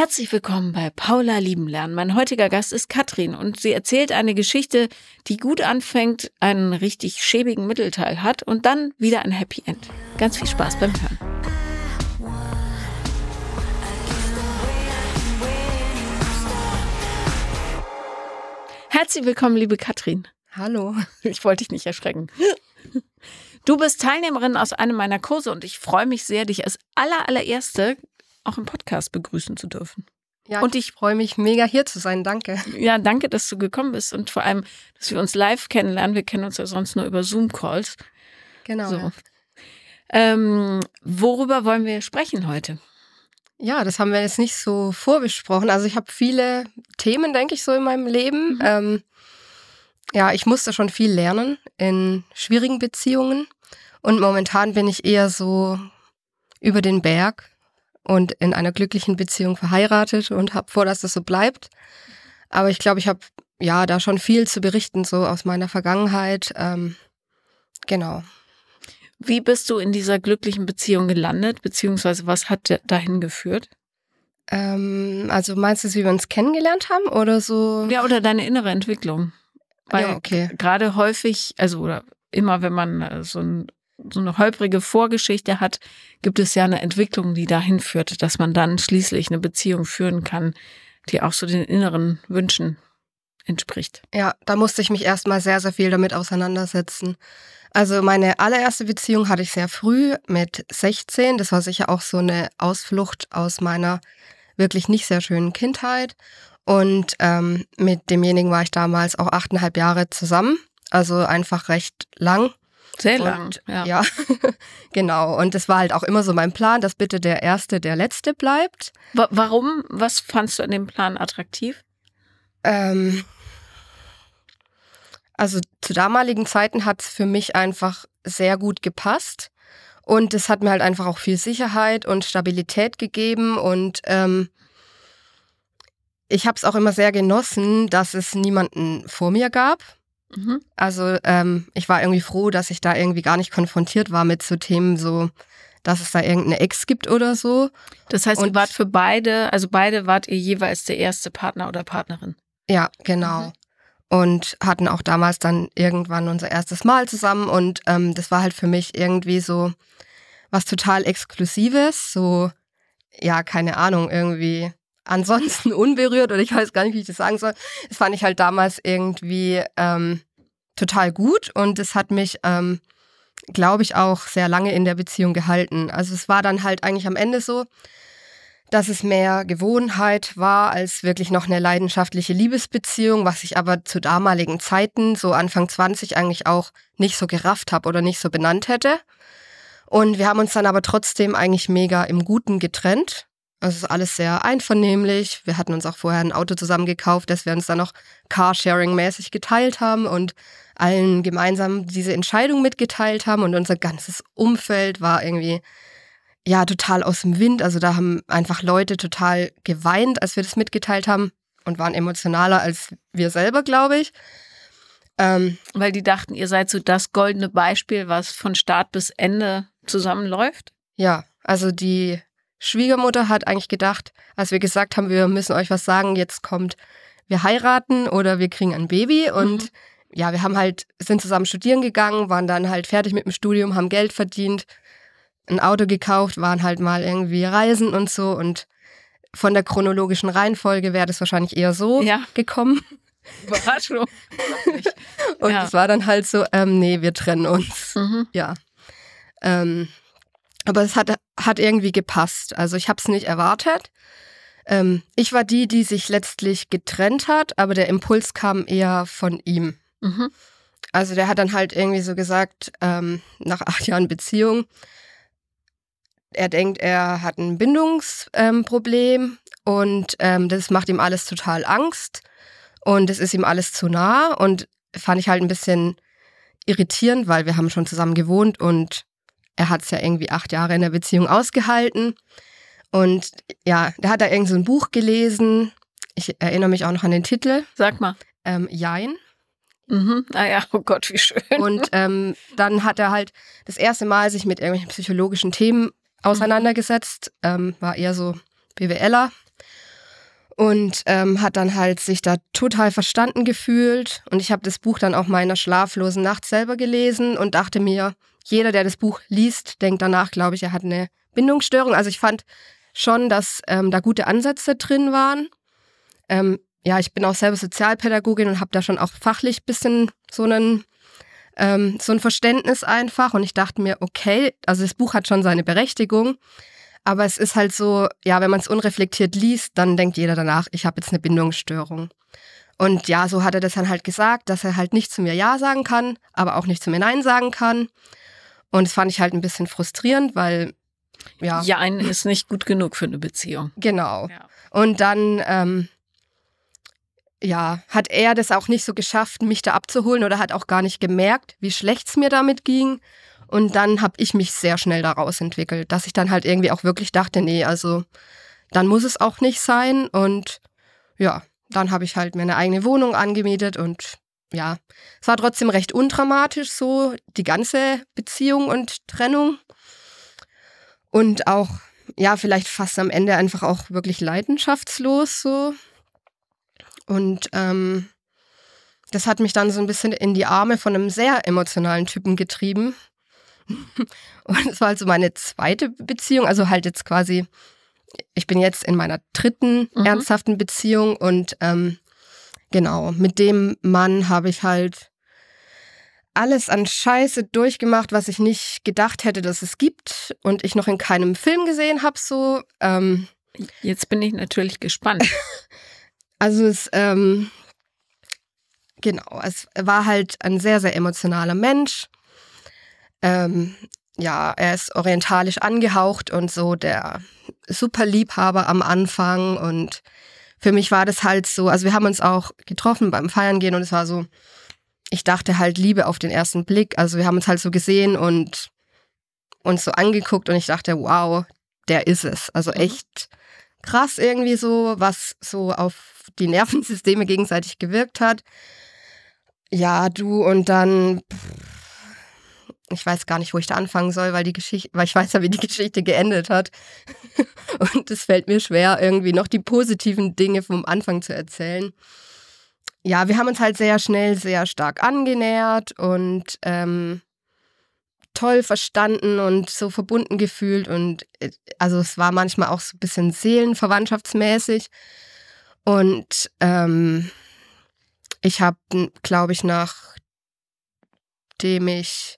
Herzlich willkommen bei Paula Lieben lernen. Mein heutiger Gast ist Katrin und sie erzählt eine Geschichte, die gut anfängt, einen richtig schäbigen Mittelteil hat und dann wieder ein Happy End. Ganz viel Spaß beim Hören. Herzlich willkommen, liebe Katrin. Hallo. Ich wollte dich nicht erschrecken. Du bist Teilnehmerin aus einem meiner Kurse und ich freue mich sehr, dich als aller, allererste auch im Podcast begrüßen zu dürfen. Ja, und ich freue mich mega hier zu sein. Danke. Ja, danke, dass du gekommen bist und vor allem, dass wir uns live kennenlernen. Wir kennen uns ja sonst nur über Zoom-Calls. Genau. So. Ja. Ähm, worüber wollen wir sprechen heute? Ja, das haben wir jetzt nicht so vorbesprochen. Also ich habe viele Themen, denke ich, so in meinem Leben. Mhm. Ähm, ja, ich musste schon viel lernen in schwierigen Beziehungen. Und momentan bin ich eher so über den Berg und in einer glücklichen Beziehung verheiratet und habe vor, dass das so bleibt. Aber ich glaube, ich habe ja da schon viel zu berichten, so aus meiner Vergangenheit. Ähm, genau. Wie bist du in dieser glücklichen Beziehung gelandet, beziehungsweise was hat dahin geführt? Ähm, also meinst du, wie wir uns kennengelernt haben oder so? Ja, oder deine innere Entwicklung. Weil ja, okay. gerade häufig, also oder immer wenn man äh, so ein so eine holprige Vorgeschichte hat, gibt es ja eine Entwicklung, die dahin führt, dass man dann schließlich eine Beziehung führen kann, die auch so den inneren Wünschen entspricht. Ja, da musste ich mich erstmal sehr, sehr viel damit auseinandersetzen. Also meine allererste Beziehung hatte ich sehr früh mit 16. Das war sicher auch so eine Ausflucht aus meiner wirklich nicht sehr schönen Kindheit. Und ähm, mit demjenigen war ich damals auch achteinhalb Jahre zusammen. Also einfach recht lang. Sehr lang, und, ja. ja. genau. Und es war halt auch immer so mein Plan, dass bitte der Erste der Letzte bleibt. Warum? Was fandst du an dem Plan attraktiv? Ähm, also zu damaligen Zeiten hat es für mich einfach sehr gut gepasst. Und es hat mir halt einfach auch viel Sicherheit und Stabilität gegeben. Und ähm, ich habe es auch immer sehr genossen, dass es niemanden vor mir gab. Mhm. Also ähm, ich war irgendwie froh, dass ich da irgendwie gar nicht konfrontiert war mit so Themen so, dass es da irgendeine Ex gibt oder so. Das heißt, und ihr wart für beide, also beide wart ihr jeweils der erste Partner oder Partnerin. Ja, genau. Mhm. Und hatten auch damals dann irgendwann unser erstes Mal zusammen und ähm, das war halt für mich irgendwie so was total Exklusives, so, ja, keine Ahnung, irgendwie ansonsten unberührt oder ich weiß gar nicht, wie ich das sagen soll. Das fand ich halt damals irgendwie ähm, total gut und es hat mich, ähm, glaube ich, auch sehr lange in der Beziehung gehalten. Also es war dann halt eigentlich am Ende so, dass es mehr Gewohnheit war als wirklich noch eine leidenschaftliche Liebesbeziehung, was ich aber zu damaligen Zeiten, so Anfang 20, eigentlich auch nicht so gerafft habe oder nicht so benannt hätte. Und wir haben uns dann aber trotzdem eigentlich mega im Guten getrennt. Es ist alles sehr einvernehmlich. Wir hatten uns auch vorher ein Auto zusammen gekauft, dass wir uns dann noch Carsharing-mäßig geteilt haben und allen gemeinsam diese Entscheidung mitgeteilt haben. Und unser ganzes Umfeld war irgendwie ja total aus dem Wind. Also da haben einfach Leute total geweint, als wir das mitgeteilt haben und waren emotionaler als wir selber, glaube ich. Ähm, Weil die dachten, ihr seid so das goldene Beispiel, was von Start bis Ende zusammenläuft? Ja, also die Schwiegermutter hat eigentlich gedacht, als wir gesagt haben, wir müssen euch was sagen, jetzt kommt, wir heiraten oder wir kriegen ein Baby und mhm. ja, wir haben halt, sind zusammen studieren gegangen, waren dann halt fertig mit dem Studium, haben Geld verdient, ein Auto gekauft, waren halt mal irgendwie reisen und so und von der chronologischen Reihenfolge wäre das wahrscheinlich eher so ja. gekommen. Überraschung. und es ja. war dann halt so, ähm, nee, wir trennen uns. Mhm. Ja. Ähm, aber es hat, hat irgendwie gepasst. Also ich habe es nicht erwartet. Ähm, ich war die, die sich letztlich getrennt hat, aber der Impuls kam eher von ihm. Mhm. Also der hat dann halt irgendwie so gesagt, ähm, nach acht Jahren Beziehung, er denkt, er hat ein Bindungsproblem ähm, und das macht ihm alles total Angst und es ist ihm alles zu nah und fand ich halt ein bisschen irritierend, weil wir haben schon zusammen gewohnt und er hat es ja irgendwie acht Jahre in der Beziehung ausgehalten. Und ja, der hat da irgend so ein Buch gelesen. Ich erinnere mich auch noch an den Titel. Sag mal. Ähm, Jein. Mhm. Ah ja, oh Gott, wie schön. Und ähm, dann hat er halt das erste Mal sich mit irgendwelchen psychologischen Themen auseinandergesetzt. Mhm. Ähm, war eher so BWLer. und ähm, hat dann halt sich da total verstanden gefühlt. Und ich habe das Buch dann auch meiner schlaflosen Nacht selber gelesen und dachte mir, jeder, der das Buch liest, denkt danach, glaube ich, er hat eine Bindungsstörung. Also ich fand schon, dass ähm, da gute Ansätze drin waren. Ähm, ja, ich bin auch selber Sozialpädagogin und habe da schon auch fachlich bisschen so einen ähm, so ein Verständnis einfach. Und ich dachte mir, okay, also das Buch hat schon seine Berechtigung. Aber es ist halt so, ja, wenn man es unreflektiert liest, dann denkt jeder danach, ich habe jetzt eine Bindungsstörung. Und ja, so hat er das dann halt gesagt, dass er halt nicht zu mir Ja sagen kann, aber auch nicht zu mir Nein sagen kann. Und das fand ich halt ein bisschen frustrierend, weil ja. Ja, einen ist nicht gut genug für eine Beziehung. Genau. Ja. Und dann, ähm, ja, hat er das auch nicht so geschafft, mich da abzuholen oder hat auch gar nicht gemerkt, wie schlecht es mir damit ging. Und dann habe ich mich sehr schnell daraus entwickelt, dass ich dann halt irgendwie auch wirklich dachte, nee, also dann muss es auch nicht sein. Und ja, dann habe ich halt mir eine eigene Wohnung angemietet und ja, es war trotzdem recht undramatisch so, die ganze Beziehung und Trennung. Und auch, ja, vielleicht fast am Ende einfach auch wirklich leidenschaftslos so. Und ähm, das hat mich dann so ein bisschen in die Arme von einem sehr emotionalen Typen getrieben. Und es war also meine zweite Beziehung, also halt jetzt quasi, ich bin jetzt in meiner dritten mhm. ernsthaften Beziehung und ähm, genau, mit dem Mann habe ich halt alles an Scheiße durchgemacht, was ich nicht gedacht hätte, dass es gibt und ich noch in keinem Film gesehen habe. So. Ähm, Jetzt bin ich natürlich gespannt. also es, ähm, genau, es war halt ein sehr, sehr emotionaler Mensch. Ähm, ja, er ist orientalisch angehaucht und so der Superliebhaber am Anfang und für mich war das halt so, also wir haben uns auch getroffen beim Feiern gehen und es war so, ich dachte halt Liebe auf den ersten Blick. Also wir haben uns halt so gesehen und uns so angeguckt und ich dachte, wow, der ist es. Also mhm. echt krass irgendwie so, was so auf die Nervensysteme gegenseitig gewirkt hat. Ja, du und dann, ich weiß gar nicht, wo ich da anfangen soll, weil die Geschichte, weil ich weiß ja, wie die Geschichte geendet hat. und es fällt mir schwer, irgendwie noch die positiven Dinge vom Anfang zu erzählen ja, wir haben uns halt sehr schnell sehr stark angenähert und ähm, toll verstanden und so verbunden gefühlt. Und äh, also es war manchmal auch so ein bisschen seelenverwandtschaftsmäßig. Und ähm, ich habe, glaube ich, nachdem ich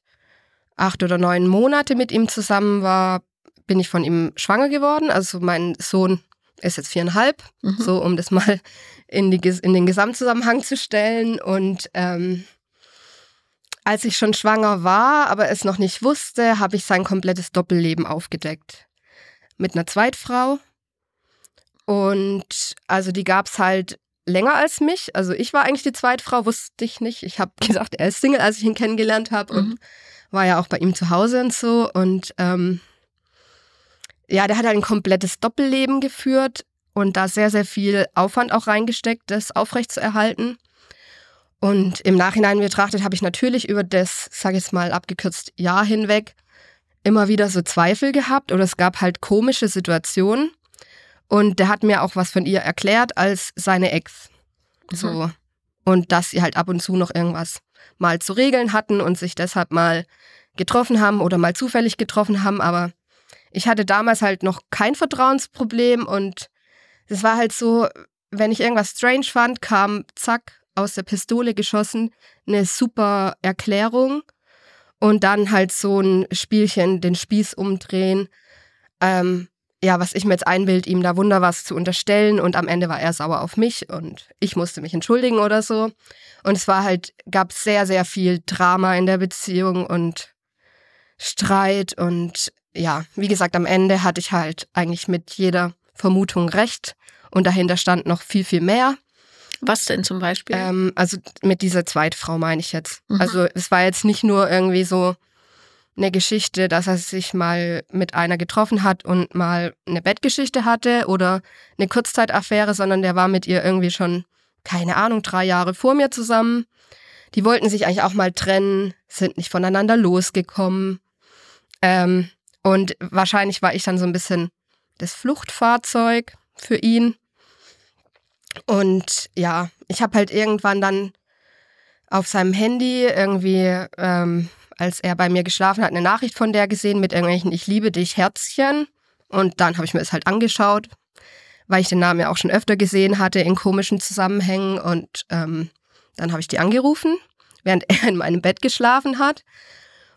acht oder neun Monate mit ihm zusammen war, bin ich von ihm schwanger geworden. Also mein Sohn ist jetzt viereinhalb, mhm. so um das mal in, die, in den Gesamtzusammenhang zu stellen. Und ähm, als ich schon schwanger war, aber es noch nicht wusste, habe ich sein komplettes Doppelleben aufgedeckt. Mit einer Zweitfrau. Und also die gab es halt länger als mich. Also ich war eigentlich die Zweitfrau, wusste ich nicht. Ich habe gesagt, er ist Single, als ich ihn kennengelernt habe. Mhm. Und war ja auch bei ihm zu Hause und so. Und ähm, ja, der hat halt ein komplettes Doppelleben geführt und da sehr, sehr viel Aufwand auch reingesteckt, das aufrechtzuerhalten. Und im Nachhinein betrachtet habe ich natürlich über das, sage ich jetzt mal abgekürzt, Jahr hinweg immer wieder so Zweifel gehabt oder es gab halt komische Situationen. Und der hat mir auch was von ihr erklärt als seine Ex. Mhm. So. Und dass sie halt ab und zu noch irgendwas mal zu regeln hatten und sich deshalb mal getroffen haben oder mal zufällig getroffen haben. Aber ich hatte damals halt noch kein Vertrauensproblem und das war halt so, wenn ich irgendwas strange fand, kam zack aus der Pistole geschossen eine super Erklärung und dann halt so ein Spielchen, den Spieß umdrehen. Ähm, ja, was ich mir jetzt einbild, ihm da wunder was zu unterstellen und am Ende war er sauer auf mich und ich musste mich entschuldigen oder so. Und es war halt, gab sehr, sehr viel Drama in der Beziehung und Streit und ja, wie gesagt, am Ende hatte ich halt eigentlich mit jeder Vermutung recht und dahinter stand noch viel, viel mehr. Was denn zum Beispiel? Ähm, also mit dieser Zweitfrau meine ich jetzt. Mhm. Also es war jetzt nicht nur irgendwie so eine Geschichte, dass er sich mal mit einer getroffen hat und mal eine Bettgeschichte hatte oder eine Kurzzeitaffäre, sondern der war mit ihr irgendwie schon, keine Ahnung, drei Jahre vor mir zusammen. Die wollten sich eigentlich auch mal trennen, sind nicht voneinander losgekommen. Ähm, und wahrscheinlich war ich dann so ein bisschen das Fluchtfahrzeug für ihn. Und ja, ich habe halt irgendwann dann auf seinem Handy irgendwie, ähm, als er bei mir geschlafen hat, eine Nachricht von der gesehen mit irgendwelchen Ich liebe dich Herzchen. Und dann habe ich mir das halt angeschaut, weil ich den Namen ja auch schon öfter gesehen hatte in komischen Zusammenhängen. Und ähm, dann habe ich die angerufen, während er in meinem Bett geschlafen hat.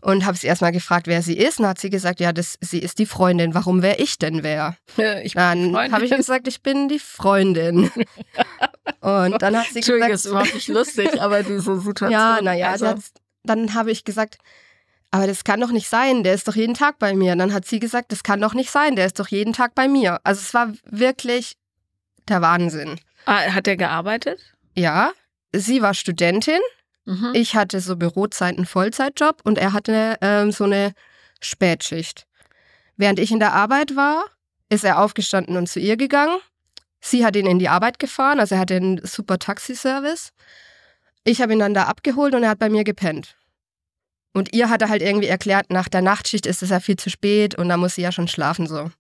Und habe sie erstmal gefragt, wer sie ist. Und hat sie gesagt, ja, das, sie ist die Freundin. Warum wäre ich denn wer? Ja, dann habe ich gesagt, ich bin die Freundin. Und dann hat sie Entschuldigung, gesagt, ist überhaupt nicht lustig, aber diese Situation. Ja, naja, also. Dann habe ich gesagt, aber das kann doch nicht sein, der ist doch jeden Tag bei mir. Und dann hat sie gesagt, das kann doch nicht sein, der ist doch jeden Tag bei mir. Also es war wirklich der Wahnsinn. Ah, hat er gearbeitet? Ja, sie war Studentin. Mhm. Ich hatte so Bürozeiten, Vollzeitjob und er hatte ähm, so eine Spätschicht. Während ich in der Arbeit war, ist er aufgestanden und zu ihr gegangen. Sie hat ihn in die Arbeit gefahren, also er hatte einen super Taxiservice. Ich habe ihn dann da abgeholt und er hat bei mir gepennt. Und ihr hat er halt irgendwie erklärt, nach der Nachtschicht ist es ja viel zu spät und da muss sie ja schon schlafen so.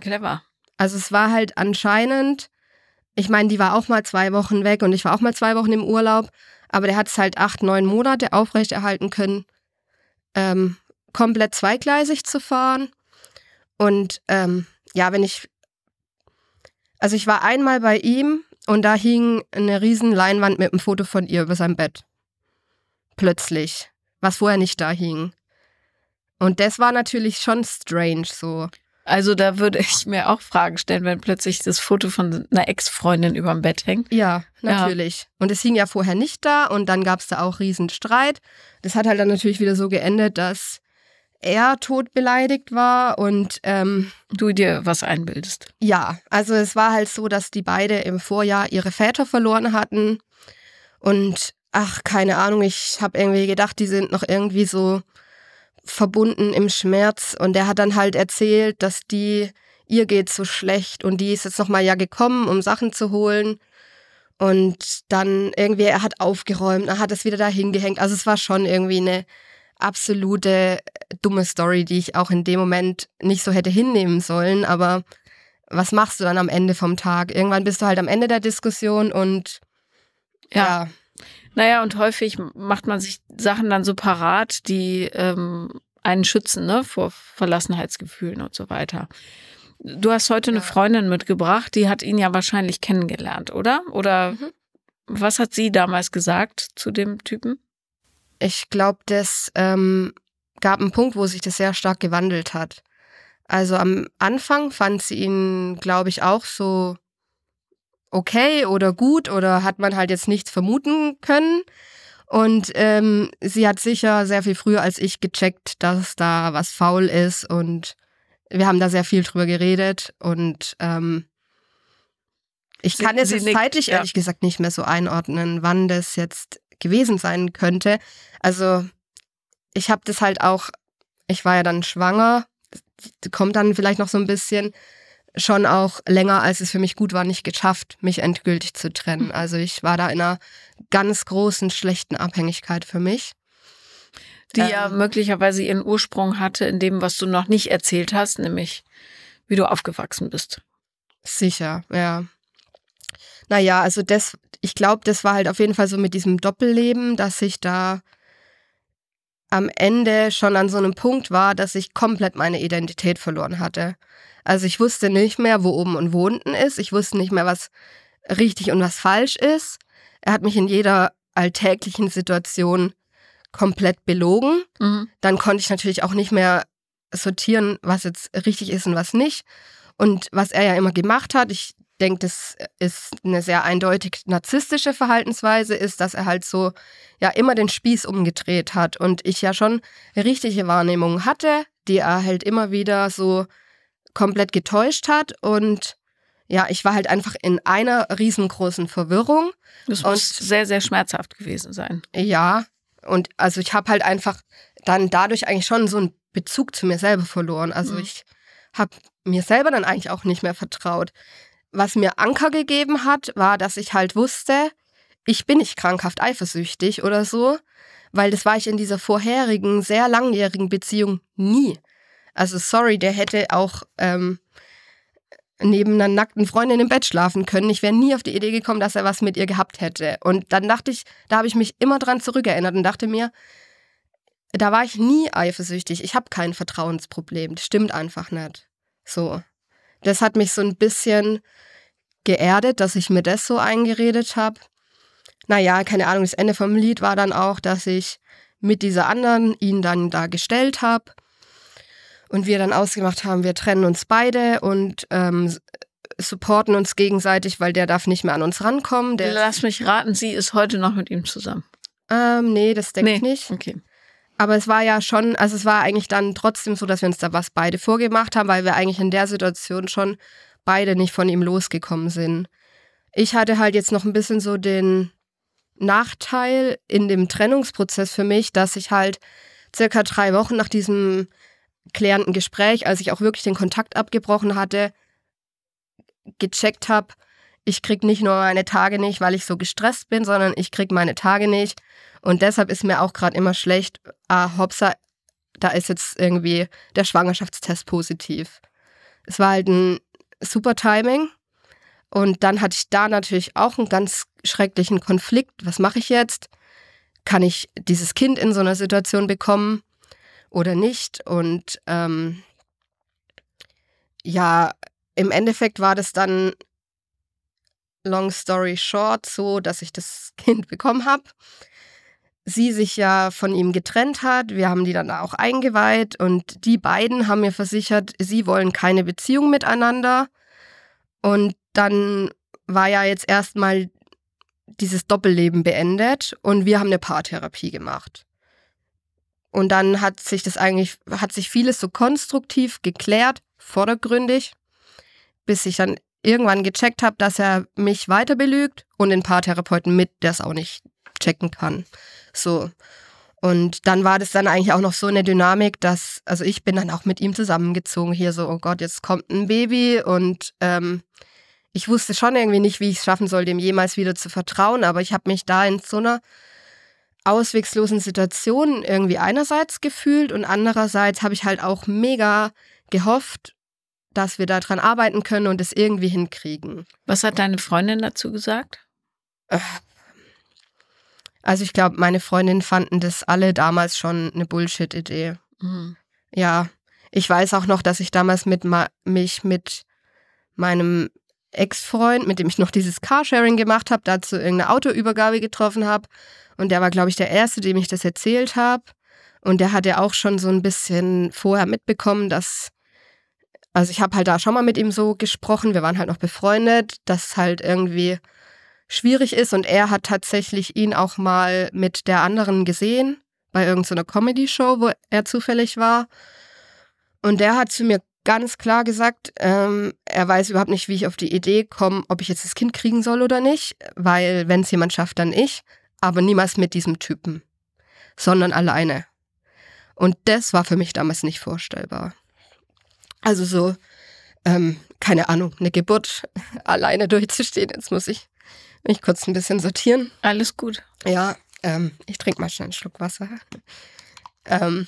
Clever. Also es war halt anscheinend, ich meine, die war auch mal zwei Wochen weg und ich war auch mal zwei Wochen im Urlaub, aber der hat es halt acht, neun Monate aufrechterhalten können, ähm, komplett zweigleisig zu fahren. Und ähm, ja, wenn ich also ich war einmal bei ihm und da hing eine riesen Leinwand mit einem Foto von ihr über seinem Bett. Plötzlich. Was vorher nicht da hing. Und das war natürlich schon strange so. Also da würde ich mir auch Fragen stellen, wenn plötzlich das Foto von einer Ex-Freundin über dem Bett hängt. Ja, natürlich. Ja. Und es hing ja vorher nicht da und dann gab es da auch riesen Streit. Das hat halt dann natürlich wieder so geendet, dass er tot beleidigt war und ähm, du dir was einbildest. Ja, also es war halt so, dass die beide im Vorjahr ihre Väter verloren hatten und ach, keine Ahnung, ich habe irgendwie gedacht, die sind noch irgendwie so verbunden im Schmerz und er hat dann halt erzählt, dass die ihr geht so schlecht und die ist jetzt noch mal ja gekommen, um Sachen zu holen. Und dann irgendwie, er hat aufgeräumt, er hat es wieder dahin gehängt. Also es war schon irgendwie eine absolute dumme Story, die ich auch in dem Moment nicht so hätte hinnehmen sollen. Aber was machst du dann am Ende vom Tag? Irgendwann bist du halt am Ende der Diskussion und ja. ja. Naja, und häufig macht man sich Sachen dann so parat, die ähm, einen schützen, ne, vor Verlassenheitsgefühlen und so weiter. Du hast heute ja. eine Freundin mitgebracht, die hat ihn ja wahrscheinlich kennengelernt, oder? Oder mhm. was hat sie damals gesagt zu dem Typen? Ich glaube, das ähm, gab einen Punkt, wo sich das sehr stark gewandelt hat. Also am Anfang fand sie ihn, glaube ich, auch so okay oder gut oder hat man halt jetzt nichts vermuten können. Und ähm, sie hat sicher sehr viel früher als ich gecheckt, dass da was faul ist und wir haben da sehr viel drüber geredet und ähm, ich kann es jetzt zeitlich ja. ehrlich gesagt nicht mehr so einordnen, wann das jetzt gewesen sein könnte. Also ich habe das halt auch, ich war ja dann schwanger, kommt dann vielleicht noch so ein bisschen, schon auch länger, als es für mich gut war, nicht geschafft, mich endgültig zu trennen. Hm. Also ich war da in einer ganz großen, schlechten Abhängigkeit für mich. Die ähm, ja möglicherweise ihren Ursprung hatte in dem, was du noch nicht erzählt hast, nämlich wie du aufgewachsen bist. Sicher, ja. Naja, also das, ich glaube, das war halt auf jeden Fall so mit diesem Doppelleben, dass ich da am Ende schon an so einem Punkt war, dass ich komplett meine Identität verloren hatte. Also ich wusste nicht mehr, wo oben und wo unten ist. Ich wusste nicht mehr, was richtig und was falsch ist. Er hat mich in jeder alltäglichen Situation komplett belogen. Mhm. Dann konnte ich natürlich auch nicht mehr sortieren, was jetzt richtig ist und was nicht. Und was er ja immer gemacht hat, ich denke, das ist eine sehr eindeutig narzisstische Verhaltensweise, ist, dass er halt so ja immer den Spieß umgedreht hat und ich ja schon richtige Wahrnehmungen hatte, die er halt immer wieder so komplett getäuscht hat und ja, ich war halt einfach in einer riesengroßen Verwirrung. Das muss sehr, sehr schmerzhaft gewesen sein. Ja, und also ich habe halt einfach dann dadurch eigentlich schon so einen Bezug zu mir selber verloren. Also mhm. ich habe mir selber dann eigentlich auch nicht mehr vertraut was mir Anker gegeben hat, war, dass ich halt wusste, ich bin nicht krankhaft eifersüchtig oder so, weil das war ich in dieser vorherigen, sehr langjährigen Beziehung nie. Also sorry, der hätte auch ähm, neben einer nackten Freundin im Bett schlafen können. Ich wäre nie auf die Idee gekommen, dass er was mit ihr gehabt hätte. Und dann dachte ich, da habe ich mich immer dran zurückerinnert und dachte mir, da war ich nie eifersüchtig. Ich habe kein Vertrauensproblem. Das stimmt einfach nicht. So. Das hat mich so ein bisschen geerdet, dass ich mir das so eingeredet habe. Naja, keine Ahnung, das Ende vom Lied war dann auch, dass ich mit dieser anderen ihn dann da gestellt habe und wir dann ausgemacht haben, wir trennen uns beide und ähm, supporten uns gegenseitig, weil der darf nicht mehr an uns rankommen. Der Lass mich raten, sie ist heute noch mit ihm zusammen. Ähm, nee, das denke nee. ich nicht. Okay. Aber es war ja schon, also es war eigentlich dann trotzdem so, dass wir uns da was beide vorgemacht haben, weil wir eigentlich in der Situation schon beide nicht von ihm losgekommen sind. Ich hatte halt jetzt noch ein bisschen so den Nachteil in dem Trennungsprozess für mich, dass ich halt circa drei Wochen nach diesem klärenden Gespräch, als ich auch wirklich den Kontakt abgebrochen hatte, gecheckt habe, ich krieg nicht nur meine Tage nicht, weil ich so gestresst bin, sondern ich krieg meine Tage nicht. Und deshalb ist mir auch gerade immer schlecht, ah, hoppsa, da ist jetzt irgendwie der Schwangerschaftstest positiv. Es war halt ein super Timing. Und dann hatte ich da natürlich auch einen ganz schrecklichen Konflikt. Was mache ich jetzt? Kann ich dieses Kind in so einer Situation bekommen? oder nicht. Und ähm, ja, im Endeffekt war das dann, long story short, so, dass ich das Kind bekommen habe. Sie sich ja von ihm getrennt hat. Wir haben die dann auch eingeweiht und die beiden haben mir versichert, sie wollen keine Beziehung miteinander. Und dann war ja jetzt erstmal dieses Doppelleben beendet und wir haben eine Paartherapie gemacht. Und dann hat sich das eigentlich, hat sich vieles so konstruktiv geklärt, vordergründig, bis ich dann irgendwann gecheckt habe, dass er mich weiter belügt und den Paartherapeuten mit, der es auch nicht checken kann. So. Und dann war das dann eigentlich auch noch so eine Dynamik, dass, also ich bin dann auch mit ihm zusammengezogen, hier so, oh Gott, jetzt kommt ein Baby und ähm, ich wusste schon irgendwie nicht, wie ich es schaffen soll, dem jemals wieder zu vertrauen, aber ich habe mich da in so einer auswegslosen Situationen irgendwie einerseits gefühlt und andererseits habe ich halt auch mega gehofft, dass wir daran arbeiten können und es irgendwie hinkriegen. Was hat deine Freundin dazu gesagt? Also ich glaube, meine Freundinnen fanden das alle damals schon eine Bullshit-Idee. Mhm. Ja, ich weiß auch noch, dass ich damals mit mich mit meinem Ex-Freund, mit dem ich noch dieses Carsharing gemacht habe, dazu irgendeine Autoübergabe getroffen habe und der war, glaube ich, der Erste, dem ich das erzählt habe. Und der hat ja auch schon so ein bisschen vorher mitbekommen, dass, also ich habe halt da schon mal mit ihm so gesprochen, wir waren halt noch befreundet, dass halt irgendwie schwierig ist. Und er hat tatsächlich ihn auch mal mit der anderen gesehen, bei irgendeiner Comedy-Show, wo er zufällig war. Und der hat zu mir ganz klar gesagt, ähm, er weiß überhaupt nicht, wie ich auf die Idee komme, ob ich jetzt das Kind kriegen soll oder nicht, weil wenn es jemand schafft, dann ich aber niemals mit diesem Typen, sondern alleine. Und das war für mich damals nicht vorstellbar. Also so, ähm, keine Ahnung, eine Geburt alleine durchzustehen. Jetzt muss ich mich kurz ein bisschen sortieren. Alles gut. Ja, ähm, ich trinke mal schnell einen Schluck Wasser. Ähm,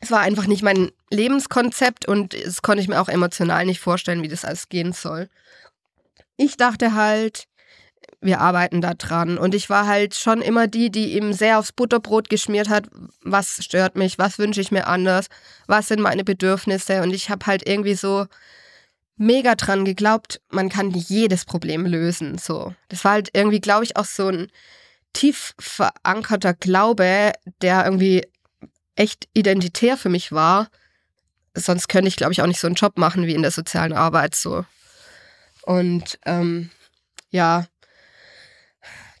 es war einfach nicht mein Lebenskonzept und es konnte ich mir auch emotional nicht vorstellen, wie das alles gehen soll. Ich dachte halt, wir arbeiten da dran. Und ich war halt schon immer die, die ihm sehr aufs Butterbrot geschmiert hat, was stört mich, was wünsche ich mir anders, was sind meine Bedürfnisse. Und ich habe halt irgendwie so mega dran geglaubt, man kann jedes Problem lösen. So. Das war halt irgendwie, glaube ich, auch so ein tief verankerter Glaube, der irgendwie echt identitär für mich war. Sonst könnte ich, glaube ich, auch nicht so einen Job machen wie in der sozialen Arbeit so. Und ähm, ja,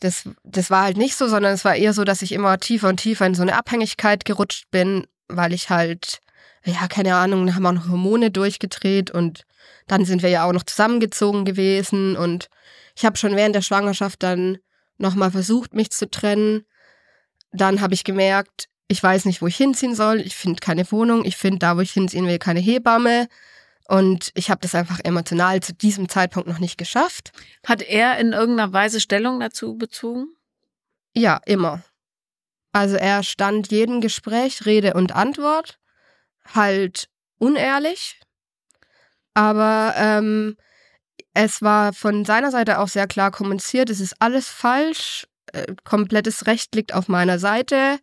das, das war halt nicht so, sondern es war eher so, dass ich immer tiefer und tiefer in so eine Abhängigkeit gerutscht bin, weil ich halt, ja, keine Ahnung, haben wir noch Hormone durchgedreht und dann sind wir ja auch noch zusammengezogen gewesen und ich habe schon während der Schwangerschaft dann nochmal versucht, mich zu trennen. Dann habe ich gemerkt, ich weiß nicht, wo ich hinziehen soll. Ich finde keine Wohnung. Ich finde da, wo ich hinziehen will, keine Hebamme. Und ich habe das einfach emotional zu diesem Zeitpunkt noch nicht geschafft. Hat er in irgendeiner Weise Stellung dazu bezogen? Ja, immer. Also er stand jedem Gespräch Rede und Antwort, halt unehrlich, aber ähm, es war von seiner Seite auch sehr klar kommuniziert, es ist alles falsch, äh, komplettes Recht liegt auf meiner Seite.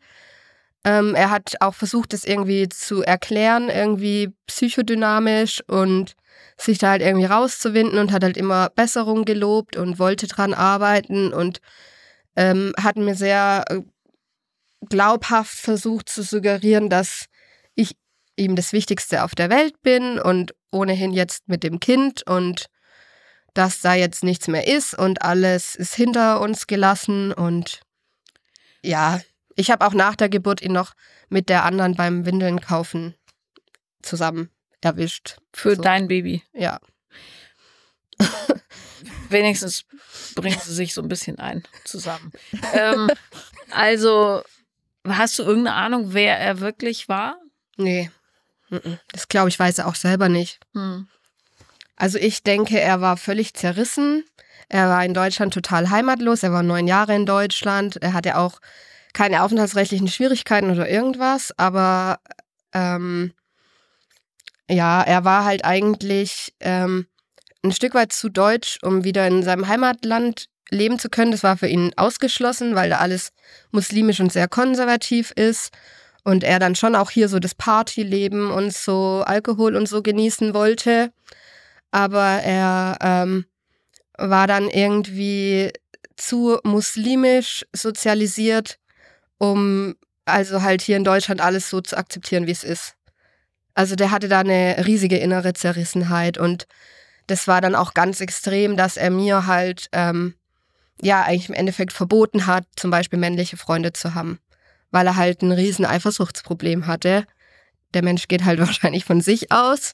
Ähm, er hat auch versucht, das irgendwie zu erklären, irgendwie psychodynamisch und sich da halt irgendwie rauszuwinden und hat halt immer Besserung gelobt und wollte dran arbeiten und ähm, hat mir sehr äh, glaubhaft versucht zu suggerieren, dass ihm das Wichtigste auf der Welt bin und ohnehin jetzt mit dem Kind und dass da jetzt nichts mehr ist und alles ist hinter uns gelassen und ja, ich habe auch nach der Geburt ihn noch mit der anderen beim Windeln kaufen zusammen erwischt. Für so. dein Baby. Ja. Wenigstens bringen sie sich so ein bisschen ein zusammen. ähm, also, hast du irgendeine Ahnung, wer er wirklich war? Nee. Das glaube ich, weiß er auch selber nicht. Hm. Also ich denke, er war völlig zerrissen. Er war in Deutschland total heimatlos. Er war neun Jahre in Deutschland. Er hatte auch keine aufenthaltsrechtlichen Schwierigkeiten oder irgendwas. Aber ähm, ja, er war halt eigentlich ähm, ein Stück weit zu deutsch, um wieder in seinem Heimatland leben zu können. Das war für ihn ausgeschlossen, weil da alles muslimisch und sehr konservativ ist. Und er dann schon auch hier so das Partyleben und so Alkohol und so genießen wollte. Aber er ähm, war dann irgendwie zu muslimisch sozialisiert, um also halt hier in Deutschland alles so zu akzeptieren, wie es ist. Also der hatte da eine riesige innere Zerrissenheit und das war dann auch ganz extrem, dass er mir halt ähm, ja eigentlich im Endeffekt verboten hat, zum Beispiel männliche Freunde zu haben, weil er halt ein riesen Eifersuchtsproblem hatte. Der Mensch geht halt wahrscheinlich von sich aus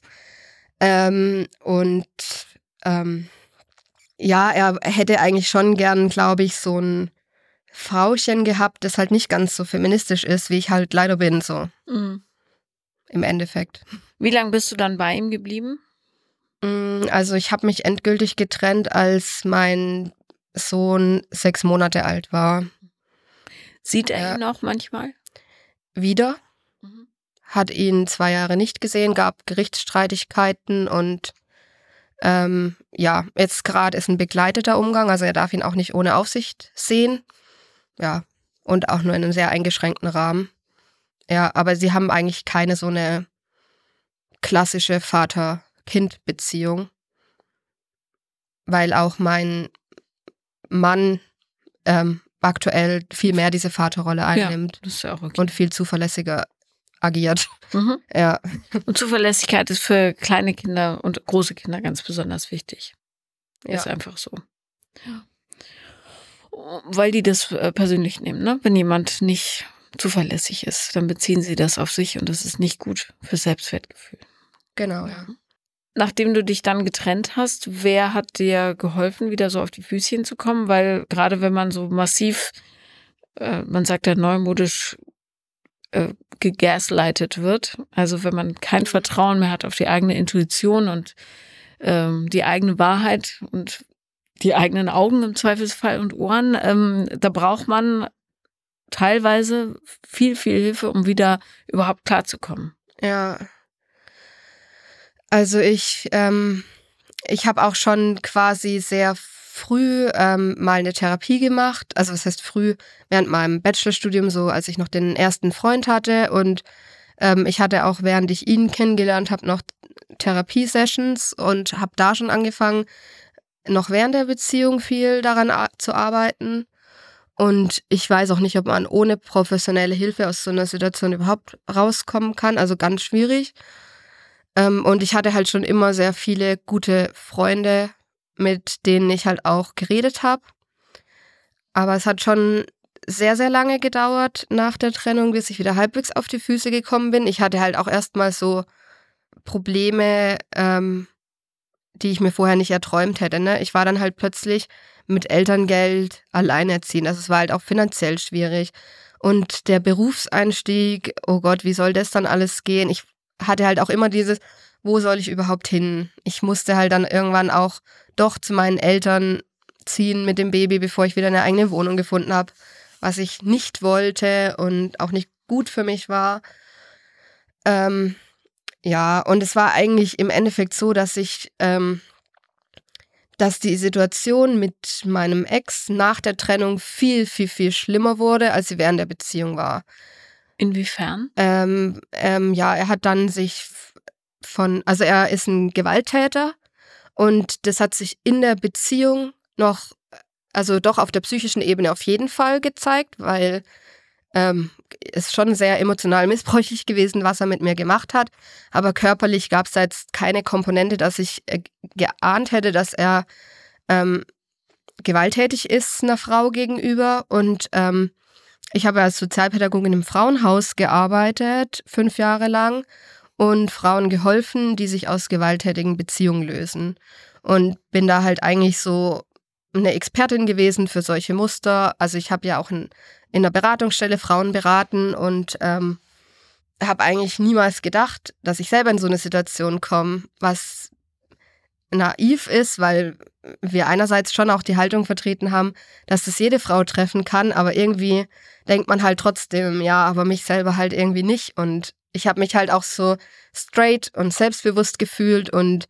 ähm, und ähm, ja, er hätte eigentlich schon gern, glaube ich, so ein Frauchen gehabt, das halt nicht ganz so feministisch ist, wie ich halt leider bin, so. Mhm im Endeffekt. Wie lange bist du dann bei ihm geblieben? Mm, also ich habe mich endgültig getrennt, als mein Sohn sechs Monate alt war. Sieht er ihn auch manchmal? Wieder. Mhm. Hat ihn zwei Jahre nicht gesehen, gab Gerichtsstreitigkeiten und ähm, ja, jetzt gerade ist ein begleiteter Umgang, also er darf ihn auch nicht ohne Aufsicht sehen. Ja, und auch nur in einem sehr eingeschränkten Rahmen. Ja, aber sie haben eigentlich keine so eine klassische Vater-Kind-Beziehung, weil auch mein Mann ähm, aktuell viel mehr diese Vaterrolle einnimmt ja, ja okay. und viel zuverlässiger agiert. Mhm. Ja. Und Zuverlässigkeit ist für kleine Kinder und große Kinder ganz besonders wichtig. Ja. Ist einfach so. Ja. Weil die das äh, persönlich nehmen, ne? Wenn jemand nicht zuverlässig ist, dann beziehen sie das auf sich und das ist nicht gut für Selbstwertgefühl. Genau, ja. Nachdem du dich dann getrennt hast, wer hat dir geholfen, wieder so auf die Füßchen zu kommen? Weil gerade wenn man so massiv, äh, man sagt ja neumodisch, äh, gegaslightet wird, also wenn man kein Vertrauen mehr hat auf die eigene Intuition und ähm, die eigene Wahrheit und die eigenen Augen im Zweifelsfall und Ohren, ähm, da braucht man teilweise viel, viel Hilfe, um wieder überhaupt klarzukommen. Ja. Also ich, ähm, ich habe auch schon quasi sehr früh ähm, mal eine Therapie gemacht. Also was heißt früh? Während meinem Bachelorstudium, so als ich noch den ersten Freund hatte. Und ähm, ich hatte auch, während ich ihn kennengelernt habe, noch Therapiesessions und habe da schon angefangen, noch während der Beziehung viel daran zu arbeiten. Und ich weiß auch nicht, ob man ohne professionelle Hilfe aus so einer Situation überhaupt rauskommen kann. Also ganz schwierig. Ähm, und ich hatte halt schon immer sehr viele gute Freunde, mit denen ich halt auch geredet habe. Aber es hat schon sehr, sehr lange gedauert nach der Trennung, bis ich wieder halbwegs auf die Füße gekommen bin. Ich hatte halt auch erstmal so Probleme, ähm, die ich mir vorher nicht erträumt hätte. Ne? Ich war dann halt plötzlich mit Elterngeld alleinerziehend. Also es war halt auch finanziell schwierig. Und der Berufseinstieg, oh Gott, wie soll das dann alles gehen? Ich hatte halt auch immer dieses, wo soll ich überhaupt hin? Ich musste halt dann irgendwann auch doch zu meinen Eltern ziehen mit dem Baby, bevor ich wieder eine eigene Wohnung gefunden habe, was ich nicht wollte und auch nicht gut für mich war. Ähm, ja, und es war eigentlich im Endeffekt so, dass ich ähm, dass die Situation mit meinem Ex nach der Trennung viel, viel, viel schlimmer wurde, als sie während der Beziehung war. Inwiefern? Ähm, ähm, ja, er hat dann sich von, also er ist ein Gewalttäter und das hat sich in der Beziehung noch, also doch auf der psychischen Ebene auf jeden Fall gezeigt, weil ähm, ist schon sehr emotional missbräuchlich gewesen, was er mit mir gemacht hat. Aber körperlich gab es da jetzt keine Komponente, dass ich äh, geahnt hätte, dass er ähm, gewalttätig ist einer Frau gegenüber. Und ähm, ich habe als Sozialpädagogin im Frauenhaus gearbeitet, fünf Jahre lang, und Frauen geholfen, die sich aus gewalttätigen Beziehungen lösen. Und bin da halt eigentlich so eine Expertin gewesen für solche Muster. Also ich habe ja auch ein in der Beratungsstelle Frauen beraten und ähm, habe eigentlich niemals gedacht, dass ich selber in so eine Situation komme, was naiv ist, weil wir einerseits schon auch die Haltung vertreten haben, dass das jede Frau treffen kann, aber irgendwie denkt man halt trotzdem, ja, aber mich selber halt irgendwie nicht. Und ich habe mich halt auch so straight und selbstbewusst gefühlt und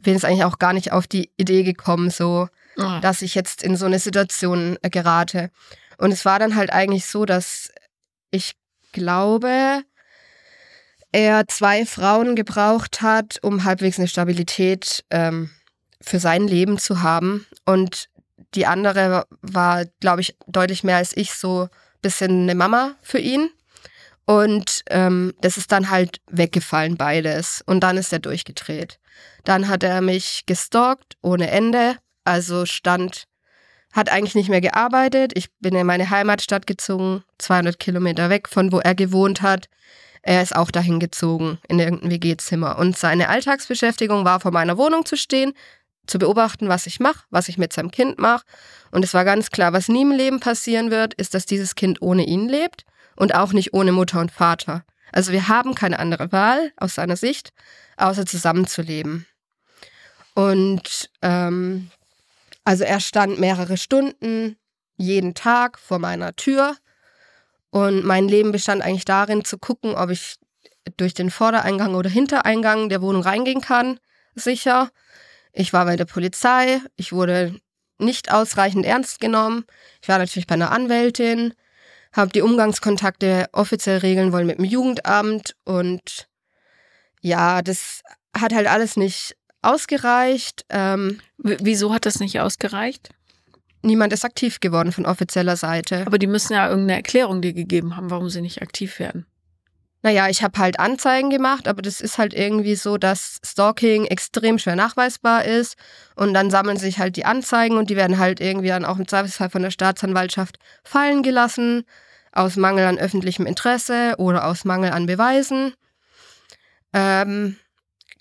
bin jetzt eigentlich auch gar nicht auf die Idee gekommen, so, oh. dass ich jetzt in so eine Situation gerate. Und es war dann halt eigentlich so, dass ich glaube, er zwei Frauen gebraucht hat, um halbwegs eine Stabilität ähm, für sein Leben zu haben. Und die andere war, glaube ich, deutlich mehr als ich so ein bisschen eine Mama für ihn. Und ähm, das ist dann halt weggefallen, beides. Und dann ist er durchgedreht. Dann hat er mich gestalkt ohne Ende. Also stand hat eigentlich nicht mehr gearbeitet. Ich bin in meine Heimatstadt gezogen, 200 Kilometer weg von wo er gewohnt hat. Er ist auch dahin gezogen, in irgendein WG-Zimmer. Und seine Alltagsbeschäftigung war, vor meiner Wohnung zu stehen, zu beobachten, was ich mache, was ich mit seinem Kind mache. Und es war ganz klar, was nie im Leben passieren wird, ist, dass dieses Kind ohne ihn lebt und auch nicht ohne Mutter und Vater. Also wir haben keine andere Wahl aus seiner Sicht, außer zusammenzuleben. Und ähm, also er stand mehrere Stunden jeden Tag vor meiner Tür und mein Leben bestand eigentlich darin zu gucken, ob ich durch den Vordereingang oder Hintereingang der Wohnung reingehen kann, sicher. Ich war bei der Polizei, ich wurde nicht ausreichend ernst genommen. Ich war natürlich bei einer Anwältin, habe die Umgangskontakte offiziell regeln wollen mit dem Jugendamt und ja, das hat halt alles nicht ausgereicht. Ähm, Wieso hat das nicht ausgereicht? Niemand ist aktiv geworden von offizieller Seite. Aber die müssen ja irgendeine Erklärung dir gegeben haben, warum sie nicht aktiv werden. Naja, ich habe halt Anzeigen gemacht, aber das ist halt irgendwie so, dass Stalking extrem schwer nachweisbar ist. Und dann sammeln sich halt die Anzeigen und die werden halt irgendwie dann auch im Zweifelsfall von der Staatsanwaltschaft fallen gelassen, aus Mangel an öffentlichem Interesse oder aus Mangel an Beweisen. Ähm,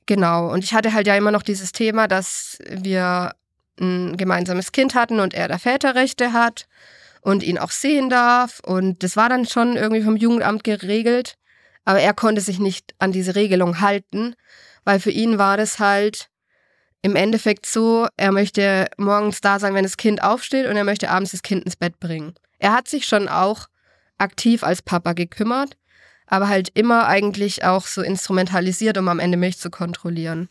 Genau, und ich hatte halt ja immer noch dieses Thema, dass wir ein gemeinsames Kind hatten und er da Väterrechte hat und ihn auch sehen darf. Und das war dann schon irgendwie vom Jugendamt geregelt. Aber er konnte sich nicht an diese Regelung halten, weil für ihn war das halt im Endeffekt so, er möchte morgens da sein, wenn das Kind aufsteht und er möchte abends das Kind ins Bett bringen. Er hat sich schon auch aktiv als Papa gekümmert, aber halt immer eigentlich auch so instrumentalisiert, um am Ende mich zu kontrollieren.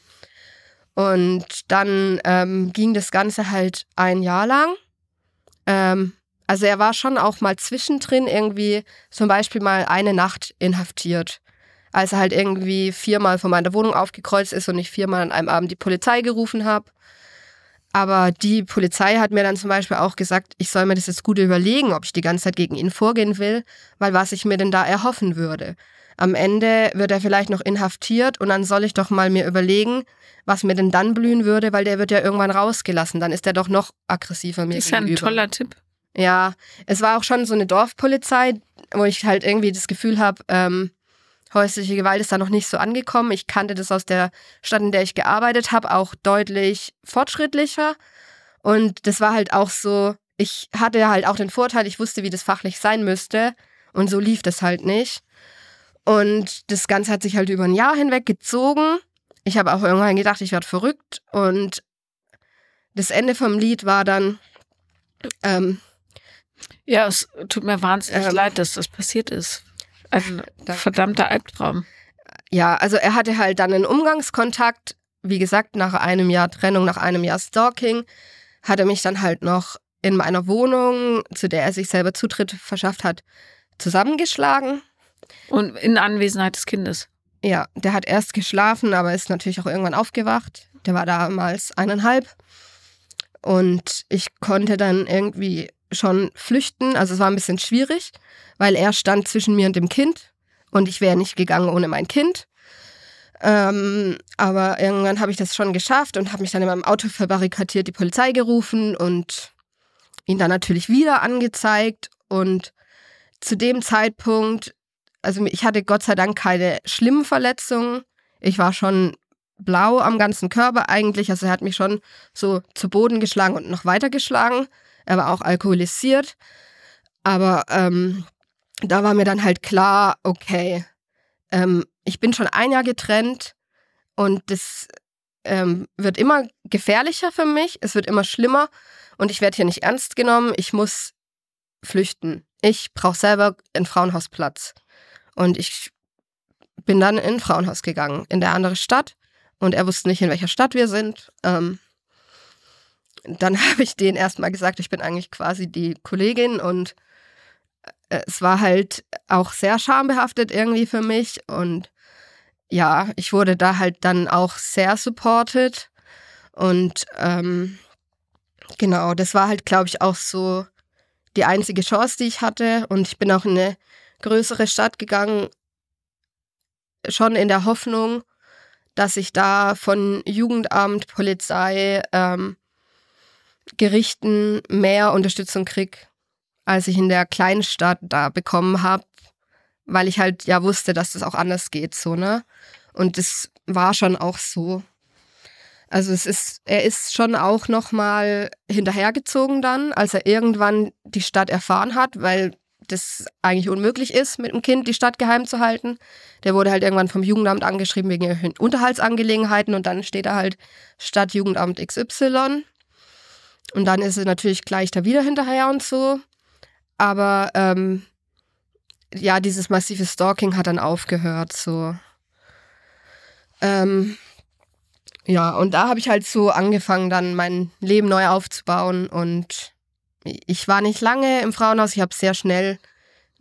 Und dann ähm, ging das Ganze halt ein Jahr lang. Ähm, also er war schon auch mal zwischendrin irgendwie zum Beispiel mal eine Nacht inhaftiert. Als er halt irgendwie viermal vor meiner Wohnung aufgekreuzt ist und ich viermal an einem Abend die Polizei gerufen habe. Aber die Polizei hat mir dann zum Beispiel auch gesagt, ich soll mir das jetzt gut überlegen, ob ich die ganze Zeit gegen ihn vorgehen will, weil was ich mir denn da erhoffen würde. Am Ende wird er vielleicht noch inhaftiert und dann soll ich doch mal mir überlegen, was mir denn dann blühen würde, weil der wird ja irgendwann rausgelassen. Dann ist er doch noch aggressiver mir das ist gegenüber. Das ist ja ein toller Tipp. Ja, es war auch schon so eine Dorfpolizei, wo ich halt irgendwie das Gefühl habe, ähm, häusliche Gewalt ist da noch nicht so angekommen. Ich kannte das aus der Stadt, in der ich gearbeitet habe, auch deutlich fortschrittlicher. Und das war halt auch so, ich hatte halt auch den Vorteil, ich wusste, wie das fachlich sein müsste. Und so lief das halt nicht. Und das Ganze hat sich halt über ein Jahr hinweg gezogen. Ich habe auch irgendwann gedacht, ich werde verrückt. Und das Ende vom Lied war dann. Ähm, ja, es tut mir wahnsinnig ähm, leid, dass das passiert ist. Ein verdammter Albtraum. Ja, also er hatte halt dann einen Umgangskontakt wie gesagt, nach einem Jahr Trennung, nach einem Jahr Stalking, hat er mich dann halt noch in meiner Wohnung, zu der er sich selber Zutritt verschafft hat, zusammengeschlagen. Und in Anwesenheit des Kindes? Ja, der hat erst geschlafen, aber ist natürlich auch irgendwann aufgewacht. Der war damals eineinhalb. Und ich konnte dann irgendwie schon flüchten. Also es war ein bisschen schwierig, weil er stand zwischen mir und dem Kind. Und ich wäre nicht gegangen ohne mein Kind. Ähm, aber irgendwann habe ich das schon geschafft und habe mich dann in meinem Auto verbarrikadiert, die Polizei gerufen und ihn dann natürlich wieder angezeigt. Und zu dem Zeitpunkt, also ich hatte Gott sei Dank keine schlimmen Verletzungen. Ich war schon blau am ganzen Körper eigentlich. Also er hat mich schon so zu Boden geschlagen und noch weiter geschlagen. Er war auch alkoholisiert. Aber ähm, da war mir dann halt klar, okay, ähm, ich bin schon ein Jahr getrennt und das ähm, wird immer gefährlicher für mich, es wird immer schlimmer und ich werde hier nicht ernst genommen. Ich muss flüchten. Ich brauche selber einen Frauenhausplatz. Und ich bin dann in ein Frauenhaus gegangen, in der andere Stadt. Und er wusste nicht, in welcher Stadt wir sind. Ähm, dann habe ich denen erstmal gesagt, ich bin eigentlich quasi die Kollegin und äh, es war halt auch sehr schambehaftet irgendwie für mich und ja, ich wurde da halt dann auch sehr supported und ähm, genau, das war halt, glaube ich, auch so die einzige Chance, die ich hatte und ich bin auch in eine größere Stadt gegangen, schon in der Hoffnung, dass ich da von Jugendamt, Polizei, ähm, Gerichten mehr Unterstützung kriege, als ich in der kleinen Stadt da bekommen habe, weil ich halt ja wusste, dass das auch anders geht, so, ne? Und das war schon auch so. Also es ist, er ist schon auch nochmal hinterhergezogen dann, als er irgendwann die Stadt erfahren hat, weil das eigentlich unmöglich ist, mit dem Kind die Stadt geheim zu halten. Der wurde halt irgendwann vom Jugendamt angeschrieben wegen Unterhaltsangelegenheiten und dann steht da halt Stadtjugendamt XY. Und dann ist er natürlich gleich da wieder hinterher und so. Aber ähm, ja, dieses massive Stalking hat dann aufgehört, so. Ähm, ja, und da habe ich halt so angefangen, dann mein Leben neu aufzubauen. Und ich war nicht lange im Frauenhaus. Ich habe sehr schnell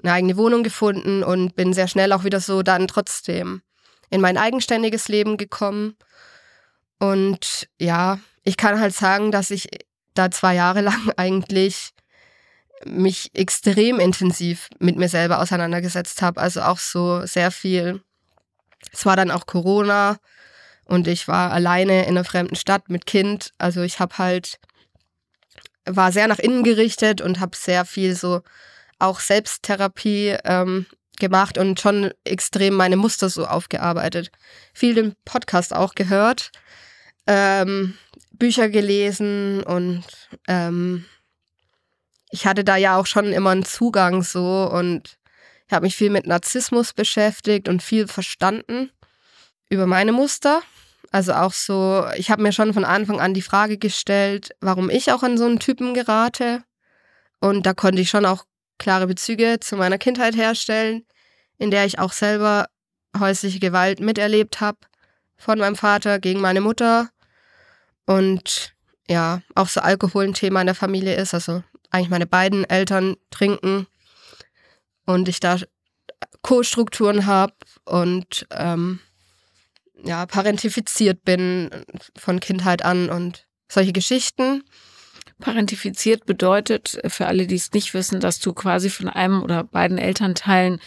eine eigene Wohnung gefunden und bin sehr schnell auch wieder so dann trotzdem in mein eigenständiges Leben gekommen. Und ja, ich kann halt sagen, dass ich da zwei Jahre lang eigentlich mich extrem intensiv mit mir selber auseinandergesetzt habe. Also auch so sehr viel. Es war dann auch Corona und ich war alleine in einer fremden Stadt mit Kind. Also ich habe halt, war sehr nach innen gerichtet und habe sehr viel so auch Selbsttherapie ähm, gemacht und schon extrem meine Muster so aufgearbeitet. Viel den Podcast auch gehört, ähm, Bücher gelesen und ähm, ich hatte da ja auch schon immer einen Zugang so und ich habe mich viel mit Narzissmus beschäftigt und viel verstanden über meine Muster. Also auch so, ich habe mir schon von Anfang an die Frage gestellt, warum ich auch an so einen Typen gerate. Und da konnte ich schon auch klare Bezüge zu meiner Kindheit herstellen, in der ich auch selber häusliche Gewalt miterlebt habe von meinem Vater gegen meine Mutter. Und ja, auch so Alkohol ein Thema in der Familie ist. Also eigentlich meine beiden Eltern trinken und ich da Co-Strukturen habe und ähm, ja, parentifiziert bin von Kindheit an und solche Geschichten. Parentifiziert bedeutet, für alle, die es nicht wissen, dass du quasi von einem oder beiden Elternteilen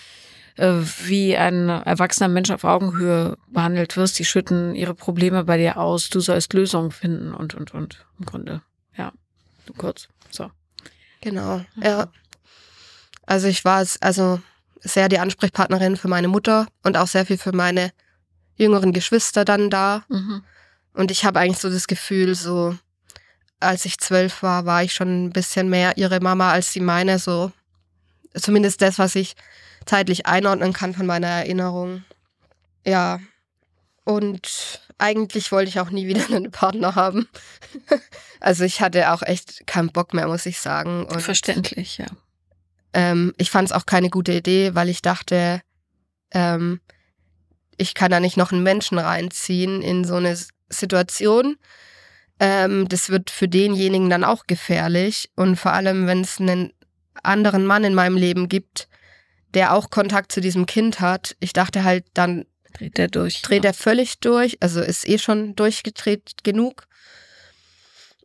äh, wie ein erwachsener Mensch auf Augenhöhe behandelt wirst. Die schütten ihre Probleme bei dir aus. Du sollst Lösungen finden und, und, und. Im Grunde. Ja, du kurz. So. Genau, ja. Also ich war also sehr die Ansprechpartnerin für meine Mutter und auch sehr viel für meine jüngeren Geschwister dann da. Mhm. Und ich habe eigentlich so das Gefühl, so als ich zwölf war, war ich schon ein bisschen mehr ihre Mama als sie meine. So zumindest das, was ich zeitlich einordnen kann von meiner Erinnerung. Ja. Und eigentlich wollte ich auch nie wieder einen Partner haben. also ich hatte auch echt keinen Bock mehr, muss ich sagen. Und, Verständlich, ja. Ähm, ich fand es auch keine gute Idee, weil ich dachte, ähm, ich kann da nicht noch einen Menschen reinziehen in so eine Situation. Ähm, das wird für denjenigen dann auch gefährlich. Und vor allem, wenn es einen anderen Mann in meinem Leben gibt, der auch Kontakt zu diesem Kind hat. Ich dachte halt, dann dreht er durch. Dreht ja. er völlig durch, also ist eh schon durchgedreht genug.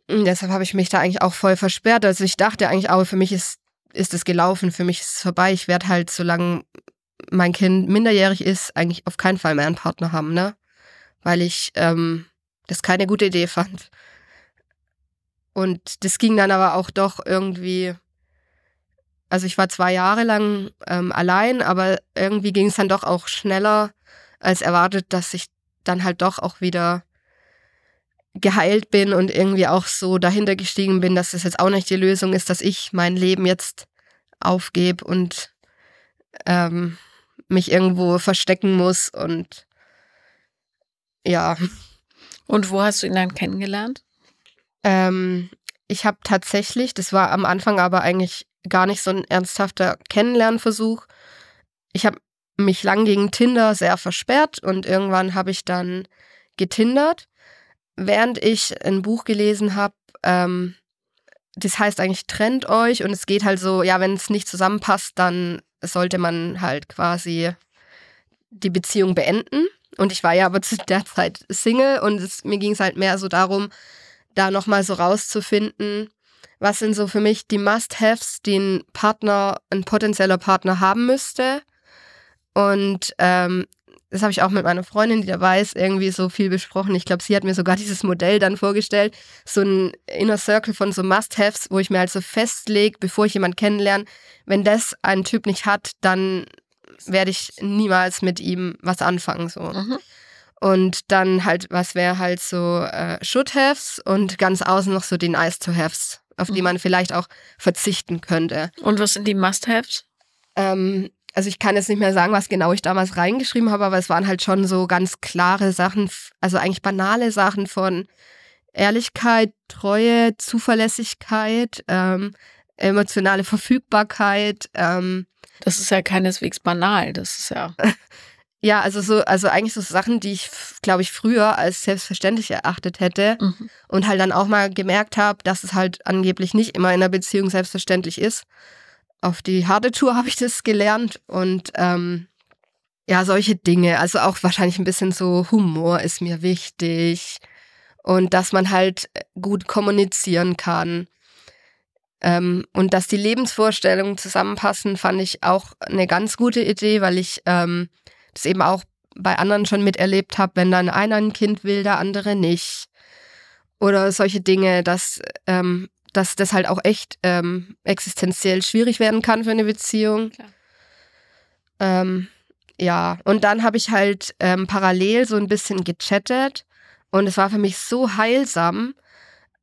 Und deshalb habe ich mich da eigentlich auch voll versperrt. Also ich dachte eigentlich auch, für mich ist, ist es gelaufen, für mich ist es vorbei. Ich werde halt, solange mein Kind minderjährig ist, eigentlich auf keinen Fall mehr einen Partner haben, ne? Weil ich ähm, das keine gute Idee fand. Und das ging dann aber auch doch irgendwie also ich war zwei Jahre lang ähm, allein, aber irgendwie ging es dann doch auch schneller als erwartet, dass ich dann halt doch auch wieder geheilt bin und irgendwie auch so dahinter gestiegen bin, dass das jetzt auch nicht die Lösung ist, dass ich mein Leben jetzt aufgebe und ähm, mich irgendwo verstecken muss und ja. Und wo hast du ihn dann kennengelernt? Ähm, ich habe tatsächlich, das war am Anfang aber eigentlich gar nicht so ein ernsthafter Kennenlernversuch. Ich habe mich lang gegen Tinder sehr versperrt und irgendwann habe ich dann getindert, während ich ein Buch gelesen habe. Ähm, das heißt eigentlich trennt euch und es geht halt so, ja, wenn es nicht zusammenpasst, dann sollte man halt quasi die Beziehung beenden. Und ich war ja aber zu der Zeit Single und es, mir ging es halt mehr so darum, da nochmal so rauszufinden, was sind so für mich die Must-Haves, die ein Partner, ein potenzieller Partner haben müsste. Und ähm, das habe ich auch mit meiner Freundin, die dabei ist, irgendwie so viel besprochen. Ich glaube, sie hat mir sogar dieses Modell dann vorgestellt. So ein Inner Circle von so Must-Haves, wo ich mir halt so festlege, bevor ich jemanden kennenlerne, wenn das ein Typ nicht hat, dann werde ich niemals mit ihm was anfangen. So. Mhm. Und dann halt, was wäre halt so äh, Should-Haves und ganz außen noch so die Nice-to-Haves auf die mhm. man vielleicht auch verzichten könnte. Und was sind die Must-Haves? Ähm, also ich kann jetzt nicht mehr sagen, was genau ich damals reingeschrieben habe, aber es waren halt schon so ganz klare Sachen, also eigentlich banale Sachen von Ehrlichkeit, Treue, Zuverlässigkeit, ähm, emotionale Verfügbarkeit. Ähm, das ist ja keineswegs banal, das ist ja. Ja, also so, also eigentlich so Sachen, die ich, glaube ich, früher als selbstverständlich erachtet hätte mhm. und halt dann auch mal gemerkt habe, dass es halt angeblich nicht immer in einer Beziehung selbstverständlich ist. Auf die harte Tour habe ich das gelernt und ähm, ja, solche Dinge. Also auch wahrscheinlich ein bisschen so Humor ist mir wichtig und dass man halt gut kommunizieren kann. Ähm, und dass die Lebensvorstellungen zusammenpassen, fand ich auch eine ganz gute Idee, weil ich ähm, das eben auch bei anderen schon miterlebt habe, wenn dann einer ein Kind will, der andere nicht. Oder solche Dinge, dass, ähm, dass das halt auch echt ähm, existenziell schwierig werden kann für eine Beziehung. Ähm, ja, und dann habe ich halt ähm, parallel so ein bisschen gechattet und es war für mich so heilsam,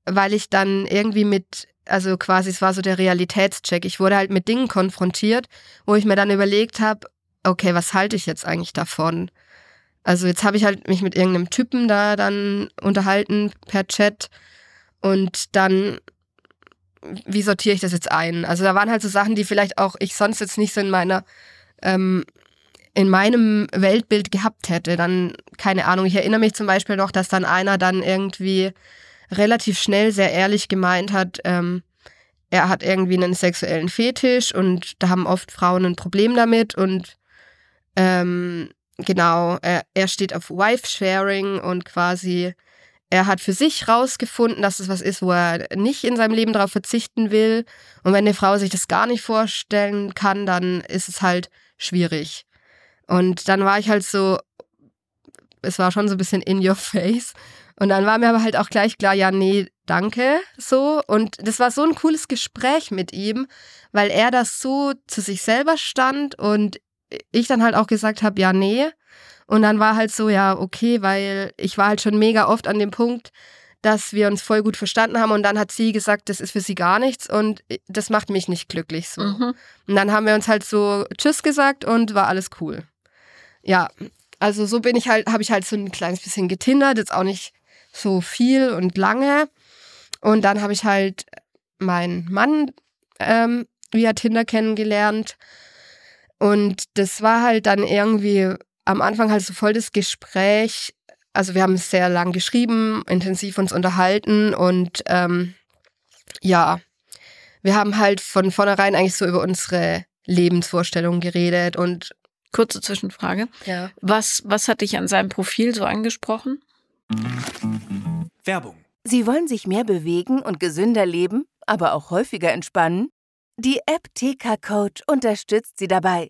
weil ich dann irgendwie mit, also quasi, es war so der Realitätscheck. Ich wurde halt mit Dingen konfrontiert, wo ich mir dann überlegt habe, okay, was halte ich jetzt eigentlich davon? Also jetzt habe ich halt mich mit irgendeinem Typen da dann unterhalten per Chat und dann, wie sortiere ich das jetzt ein? Also da waren halt so Sachen, die vielleicht auch ich sonst jetzt nicht so in meiner, ähm, in meinem Weltbild gehabt hätte. Dann, keine Ahnung, ich erinnere mich zum Beispiel noch, dass dann einer dann irgendwie relativ schnell sehr ehrlich gemeint hat, ähm, er hat irgendwie einen sexuellen Fetisch und da haben oft Frauen ein Problem damit und ähm, genau, er, er steht auf Wife-Sharing und quasi er hat für sich rausgefunden, dass es was ist, wo er nicht in seinem Leben darauf verzichten will. Und wenn eine Frau sich das gar nicht vorstellen kann, dann ist es halt schwierig. Und dann war ich halt so, es war schon so ein bisschen in your face. Und dann war mir aber halt auch gleich klar, ja, nee, danke, so. Und das war so ein cooles Gespräch mit ihm, weil er das so zu sich selber stand und ich dann halt auch gesagt habe, ja, nee. Und dann war halt so, ja, okay, weil ich war halt schon mega oft an dem Punkt, dass wir uns voll gut verstanden haben und dann hat sie gesagt, das ist für sie gar nichts und das macht mich nicht glücklich so. Mhm. Und dann haben wir uns halt so Tschüss gesagt und war alles cool. Ja, also so bin ich halt, habe ich halt so ein kleines bisschen getindert, jetzt auch nicht so viel und lange. Und dann habe ich halt meinen Mann ähm, via Tinder kennengelernt und das war halt dann irgendwie am Anfang halt so voll das Gespräch, also wir haben sehr lang geschrieben, intensiv uns unterhalten und ähm, ja, wir haben halt von vornherein eigentlich so über unsere Lebensvorstellungen geredet und kurze Zwischenfrage. Ja. Was, was hat dich an seinem Profil so angesprochen? Werbung. Sie wollen sich mehr bewegen und gesünder leben, aber auch häufiger entspannen? Die App TK Coach unterstützt Sie dabei.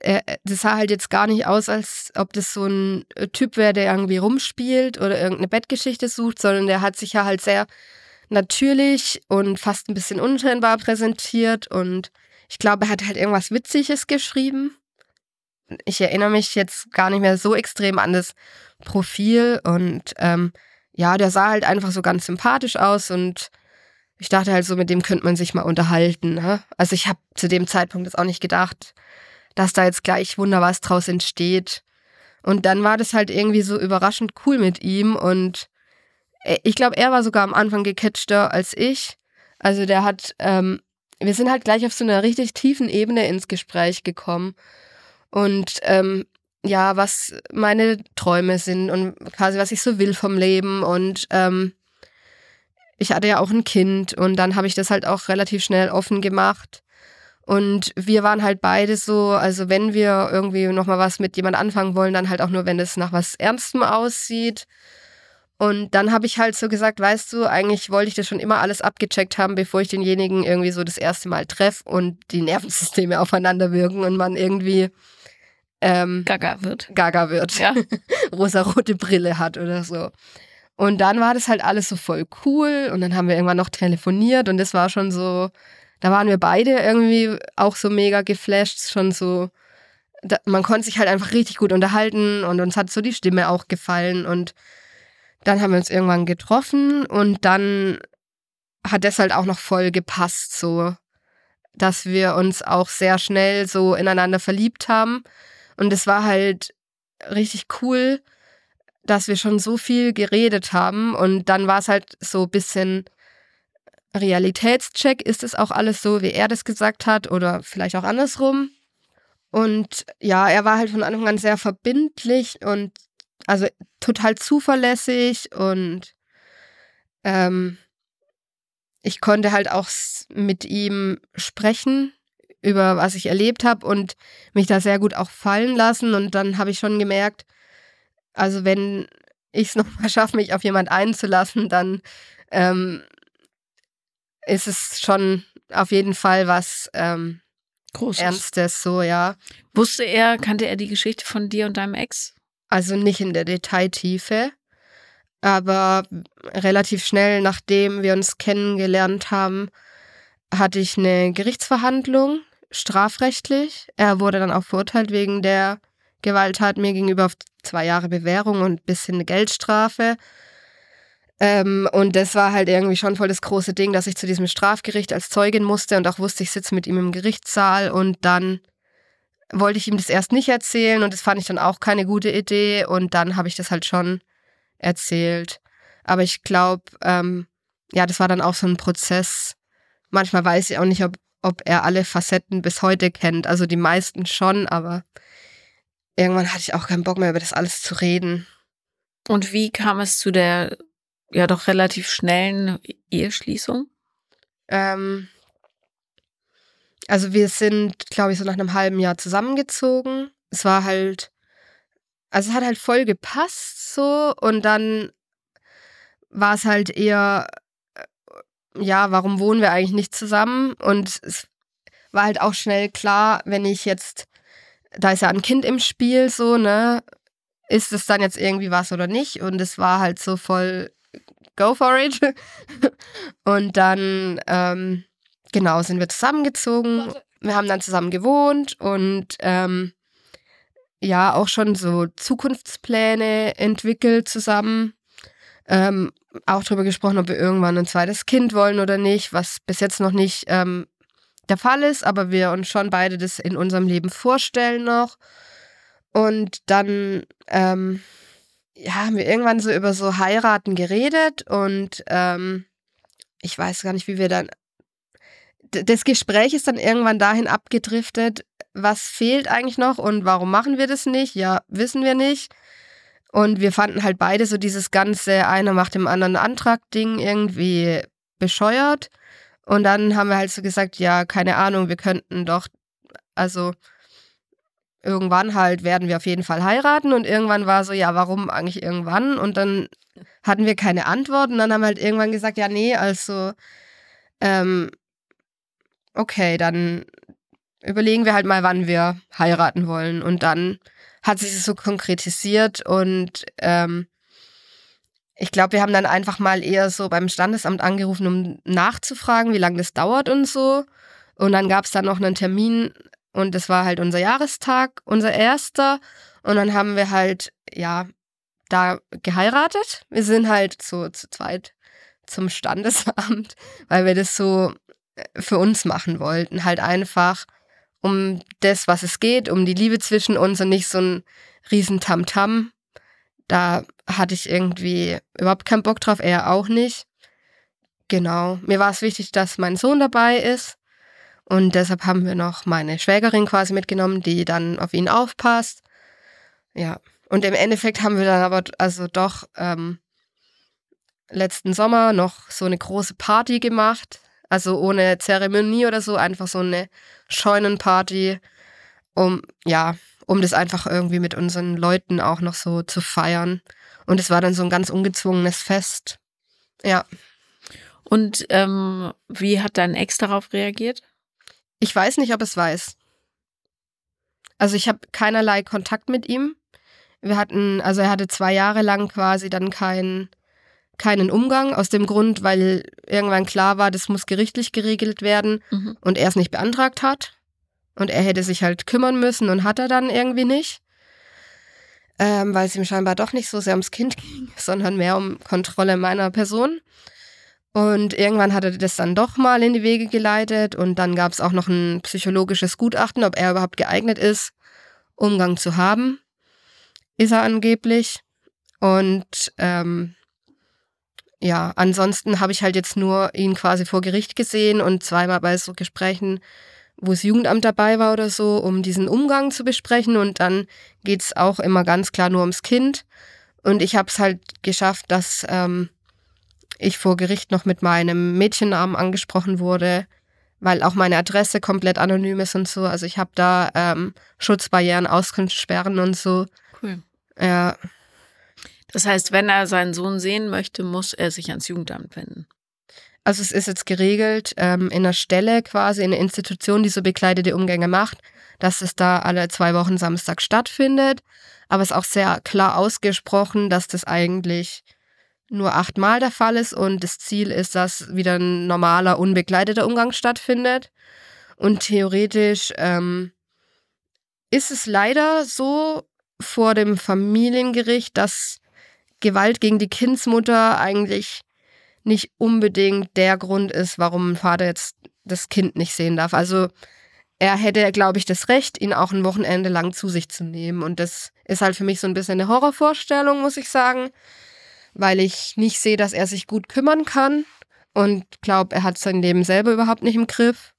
Das sah halt jetzt gar nicht aus, als ob das so ein äh, Typ wäre, der irgendwie rumspielt oder irgendeine Bettgeschichte sucht, sondern der hat sich ja halt sehr natürlich und fast ein bisschen untrennbar präsentiert und ich glaube, er hat halt irgendwas Witziges geschrieben. Ich erinnere mich jetzt gar nicht mehr so extrem an das Profil und ähm, ja, der sah halt einfach so ganz sympathisch aus und ich dachte halt so, mit dem könnte man sich mal unterhalten. Ne? Also ich habe zu dem Zeitpunkt jetzt auch nicht gedacht, dass da jetzt gleich Wunder was draus entsteht. Und dann war das halt irgendwie so überraschend cool mit ihm und äh, ich glaube, er war sogar am Anfang gecatchter als ich. Also der hat, ähm, wir sind halt gleich auf so einer richtig tiefen Ebene ins Gespräch gekommen. Und ähm, ja, was meine Träume sind und quasi was ich so will vom Leben. Und ähm, ich hatte ja auch ein Kind und dann habe ich das halt auch relativ schnell offen gemacht. Und wir waren halt beide so, also wenn wir irgendwie nochmal was mit jemand anfangen wollen, dann halt auch nur, wenn es nach was Ernstem aussieht. Und dann habe ich halt so gesagt, weißt du, eigentlich wollte ich das schon immer alles abgecheckt haben, bevor ich denjenigen irgendwie so das erste Mal treffe und die Nervensysteme aufeinander wirken und man irgendwie ähm, Gaga wird. Gaga wird. Ja. Rosarote Brille hat oder so. Und dann war das halt alles so voll cool und dann haben wir irgendwann noch telefoniert und das war schon so, da waren wir beide irgendwie auch so mega geflasht, schon so, da, man konnte sich halt einfach richtig gut unterhalten und uns hat so die Stimme auch gefallen und dann haben wir uns irgendwann getroffen und dann hat das halt auch noch voll gepasst, so, dass wir uns auch sehr schnell so ineinander verliebt haben und es war halt richtig cool, dass wir schon so viel geredet haben und dann war es halt so ein bisschen Realitätscheck, ist es auch alles so, wie er das gesagt hat oder vielleicht auch andersrum. Und ja, er war halt von Anfang an sehr verbindlich und also total zuverlässig und ähm, ich konnte halt auch mit ihm sprechen über was ich erlebt habe und mich da sehr gut auch fallen lassen und dann habe ich schon gemerkt, also wenn ich es nochmal schaffe, mich auf jemand einzulassen, dann ähm, ist es schon auf jeden Fall was ähm, Großes. Ernstes, so, ja. Wusste er, kannte er die Geschichte von dir und deinem Ex? Also nicht in der Detailtiefe, aber relativ schnell, nachdem wir uns kennengelernt haben, hatte ich eine Gerichtsverhandlung, strafrechtlich. Er wurde dann auch verurteilt wegen der Gewalttat mir gegenüber auf zwei Jahre Bewährung und ein bisschen eine Geldstrafe. Ähm, und das war halt irgendwie schon voll das große Ding, dass ich zu diesem Strafgericht als Zeugin musste und auch wusste, ich sitze mit ihm im Gerichtssaal und dann wollte ich ihm das erst nicht erzählen und das fand ich dann auch keine gute Idee und dann habe ich das halt schon erzählt. Aber ich glaube, ähm, ja, das war dann auch so ein Prozess. Manchmal weiß ich auch nicht, ob, ob er alle Facetten bis heute kennt. Also die meisten schon, aber irgendwann hatte ich auch keinen Bock mehr über das alles zu reden. Und wie kam es zu der ja doch relativ schnellen Eheschließung? Ähm, also wir sind, glaube ich, so nach einem halben Jahr zusammengezogen. Es war halt, also es hat halt voll gepasst so und dann war es halt eher, äh, ja, warum wohnen wir eigentlich nicht zusammen? Und es war halt auch schnell klar, wenn ich jetzt, da ist ja ein Kind im Spiel so, ne, ist es dann jetzt irgendwie was oder nicht? Und es war halt so voll go for it. Und dann, ähm, genau, sind wir zusammengezogen. Wir haben dann zusammen gewohnt und ähm, ja auch schon so Zukunftspläne entwickelt zusammen. Ähm, auch darüber gesprochen, ob wir irgendwann ein zweites Kind wollen oder nicht, was bis jetzt noch nicht ähm, der Fall ist, aber wir uns schon beide das in unserem Leben vorstellen noch. Und dann ähm, ja, haben wir irgendwann so über so Heiraten geredet und ähm, ich weiß gar nicht, wie wir dann. Das Gespräch ist dann irgendwann dahin abgedriftet, was fehlt eigentlich noch und warum machen wir das nicht? Ja, wissen wir nicht. Und wir fanden halt beide so dieses ganze, einer macht dem anderen Antrag-Ding irgendwie bescheuert. Und dann haben wir halt so gesagt, ja, keine Ahnung, wir könnten doch, also irgendwann halt werden wir auf jeden Fall heiraten. Und irgendwann war so, ja, warum eigentlich irgendwann? Und dann hatten wir keine Antwort. Und dann haben wir halt irgendwann gesagt, ja, nee, also, ähm, okay, dann überlegen wir halt mal, wann wir heiraten wollen. Und dann hat sich das so konkretisiert und ähm, ich glaube, wir haben dann einfach mal eher so beim Standesamt angerufen, um nachzufragen, wie lange das dauert und so. Und dann gab es dann noch einen Termin und das war halt unser Jahrestag, unser erster. Und dann haben wir halt, ja, da geheiratet. Wir sind halt so zu zweit zum Standesamt, weil wir das so äh, für uns machen wollten. Halt einfach um das, was es geht, um die Liebe zwischen uns und nicht so ein riesen Tamtam. Da hatte ich irgendwie überhaupt keinen Bock drauf, er auch nicht. Genau. Mir war es wichtig, dass mein Sohn dabei ist. Und deshalb haben wir noch meine Schwägerin quasi mitgenommen, die dann auf ihn aufpasst. Ja. Und im Endeffekt haben wir dann aber also doch ähm, letzten Sommer noch so eine große Party gemacht. Also ohne Zeremonie oder so, einfach so eine Scheunenparty, um, ja, um das einfach irgendwie mit unseren Leuten auch noch so zu feiern. Und es war dann so ein ganz ungezwungenes Fest. Ja. Und ähm, wie hat dein Ex darauf reagiert? Ich weiß nicht, ob es weiß. Also ich habe keinerlei Kontakt mit ihm. Wir hatten, also er hatte zwei Jahre lang quasi dann keinen keinen Umgang, aus dem Grund, weil irgendwann klar war, das muss gerichtlich geregelt werden mhm. und er es nicht beantragt hat. Und er hätte sich halt kümmern müssen und hat er dann irgendwie nicht. Ähm, weil es ihm scheinbar doch nicht so sehr ums Kind ging, sondern mehr um Kontrolle meiner Person. Und irgendwann hat er das dann doch mal in die Wege geleitet und dann gab es auch noch ein psychologisches Gutachten, ob er überhaupt geeignet ist, Umgang zu haben. Ist er angeblich. Und ähm, ja, ansonsten habe ich halt jetzt nur ihn quasi vor Gericht gesehen und zweimal bei so Gesprächen, wo das Jugendamt dabei war oder so, um diesen Umgang zu besprechen. Und dann geht es auch immer ganz klar nur ums Kind. Und ich habe es halt geschafft, dass ähm, ich vor Gericht noch mit meinem Mädchennamen angesprochen wurde, weil auch meine Adresse komplett anonym ist und so. Also ich habe da ähm, Schutzbarrieren, Auskunftssperren und so. Cool. Ja. Das heißt, wenn er seinen Sohn sehen möchte, muss er sich ans Jugendamt wenden. Also es ist jetzt geregelt ähm, in einer Stelle quasi, in einer Institution, die so bekleidete Umgänge macht, dass es da alle zwei Wochen Samstag stattfindet. Aber es ist auch sehr klar ausgesprochen, dass das eigentlich nur achtmal der Fall ist und das Ziel ist, dass wieder ein normaler, unbegleiteter Umgang stattfindet. Und theoretisch ähm, ist es leider so vor dem Familiengericht, dass Gewalt gegen die Kindsmutter eigentlich nicht unbedingt der Grund ist, warum ein Vater jetzt das Kind nicht sehen darf. Also er hätte, glaube ich, das Recht, ihn auch ein Wochenende lang zu sich zu nehmen. Und das ist halt für mich so ein bisschen eine Horrorvorstellung, muss ich sagen, weil ich nicht sehe, dass er sich gut kümmern kann und glaube, er hat sein Leben selber überhaupt nicht im Griff.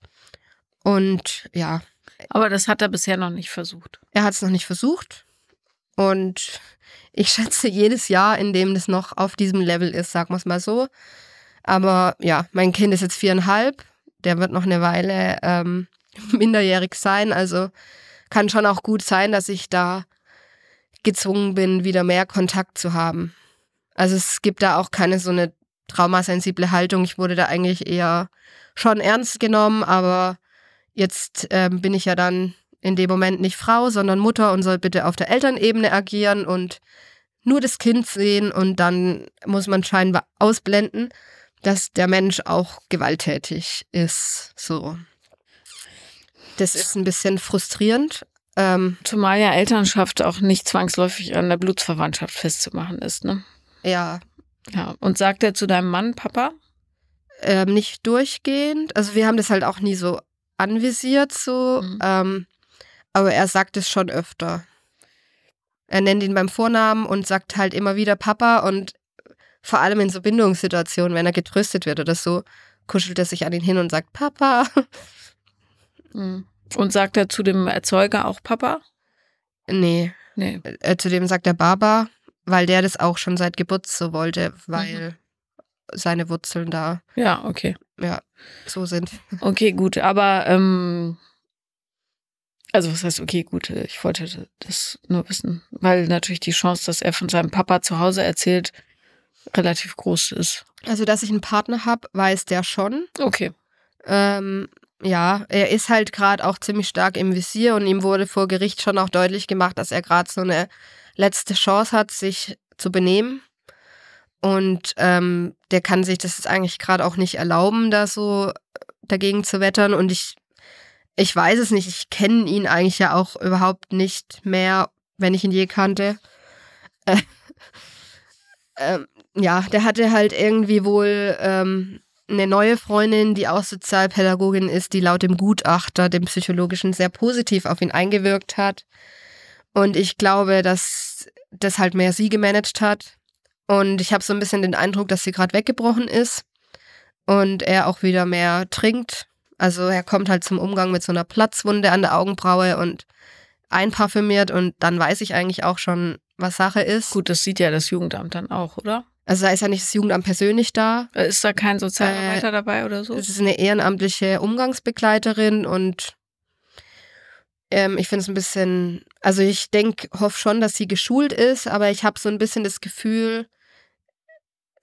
Und ja. Aber das hat er bisher noch nicht versucht. Er hat es noch nicht versucht. Und ich schätze jedes Jahr, in dem das noch auf diesem Level ist, sagen wir es mal so. Aber ja, mein Kind ist jetzt viereinhalb. Der wird noch eine Weile ähm, minderjährig sein. Also kann schon auch gut sein, dass ich da gezwungen bin, wieder mehr Kontakt zu haben. Also es gibt da auch keine so eine traumasensible Haltung. Ich wurde da eigentlich eher schon ernst genommen, aber jetzt ähm, bin ich ja dann in dem Moment nicht Frau, sondern Mutter und soll bitte auf der Elternebene agieren und nur das Kind sehen und dann muss man scheinbar ausblenden, dass der Mensch auch gewalttätig ist. So. Das ist ein bisschen frustrierend. Ähm, Zumal ja Elternschaft auch nicht zwangsläufig an der Blutsverwandtschaft festzumachen ist, ne? Ja, Ja. Und sagt er zu deinem Mann, Papa? ähm, nicht durchgehend. Also wir haben das halt auch nie so anvisiert so, Mhm. ähm, aber er sagt es schon öfter. Er nennt ihn beim Vornamen und sagt halt immer wieder Papa und vor allem in so Bindungssituationen, wenn er getröstet wird oder so, kuschelt er sich an ihn hin und sagt Papa. Mhm. Und sagt er zu dem Erzeuger auch Papa? nee, Nee. äh, zudem sagt er Baba, weil der das auch schon seit Geburt so wollte, weil seine Wurzeln da Ja, okay. ja so sind. Okay, gut. Aber, ähm, also was heißt okay, gut? Ich wollte das nur wissen, weil natürlich die Chance, dass er von seinem Papa zu Hause erzählt, relativ groß ist. Also, dass ich einen Partner habe, weiß der schon. Okay. Ähm, ja, er ist halt gerade auch ziemlich stark im Visier und ihm wurde vor Gericht schon auch deutlich gemacht, dass er gerade so eine letzte Chance hat, sich zu benehmen. Und ähm, der kann sich das eigentlich gerade auch nicht erlauben, da so dagegen zu wettern. Und ich, ich weiß es nicht, ich kenne ihn eigentlich ja auch überhaupt nicht mehr, wenn ich ihn je kannte. Äh, ähm, ja, der hatte halt irgendwie wohl ähm, eine neue Freundin, die auch Sozialpädagogin ist, die laut dem Gutachter, dem psychologischen, sehr positiv auf ihn eingewirkt hat. Und ich glaube, dass das halt mehr sie gemanagt hat. Und ich habe so ein bisschen den Eindruck, dass sie gerade weggebrochen ist und er auch wieder mehr trinkt. Also er kommt halt zum Umgang mit so einer Platzwunde an der Augenbraue und einparfümiert und dann weiß ich eigentlich auch schon, was Sache ist. Gut, das sieht ja das Jugendamt dann auch, oder? Also da ist ja nicht das Jugendamt persönlich da, Äh, Ist da kein Sozialarbeiter dabei oder so? Es ist eine ehrenamtliche Umgangsbegleiterin und ähm, ich finde es ein bisschen, also ich denke, hoffe schon, dass sie geschult ist, aber ich habe so ein bisschen das Gefühl,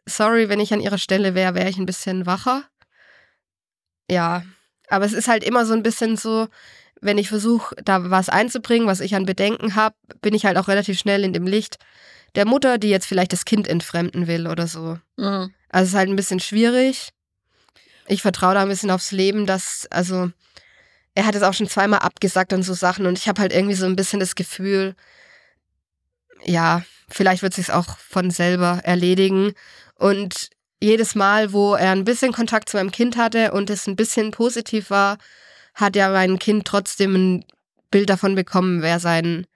sorry, wenn ich an ihrer Stelle wäre, wäre ich ein bisschen wacher. Ja, aber es ist halt immer so ein bisschen so, wenn ich versuche, da was einzubringen, was ich an Bedenken habe, bin ich halt auch relativ schnell in dem Licht der Mutter, die jetzt vielleicht das Kind entfremden will oder so. Mhm. Also es ist halt ein bisschen schwierig. Ich vertraue da ein bisschen aufs Leben, dass, also, er hat es auch schon zweimal abgesagt und so Sachen und ich habe halt irgendwie so ein bisschen das Gefühl, ja, vielleicht wird sich auch von selber erledigen. Und jedes Mal, wo er ein bisschen Kontakt zu meinem Kind hatte und es ein bisschen positiv war, hat ja mein Kind trotzdem ein Bild davon bekommen, wer sein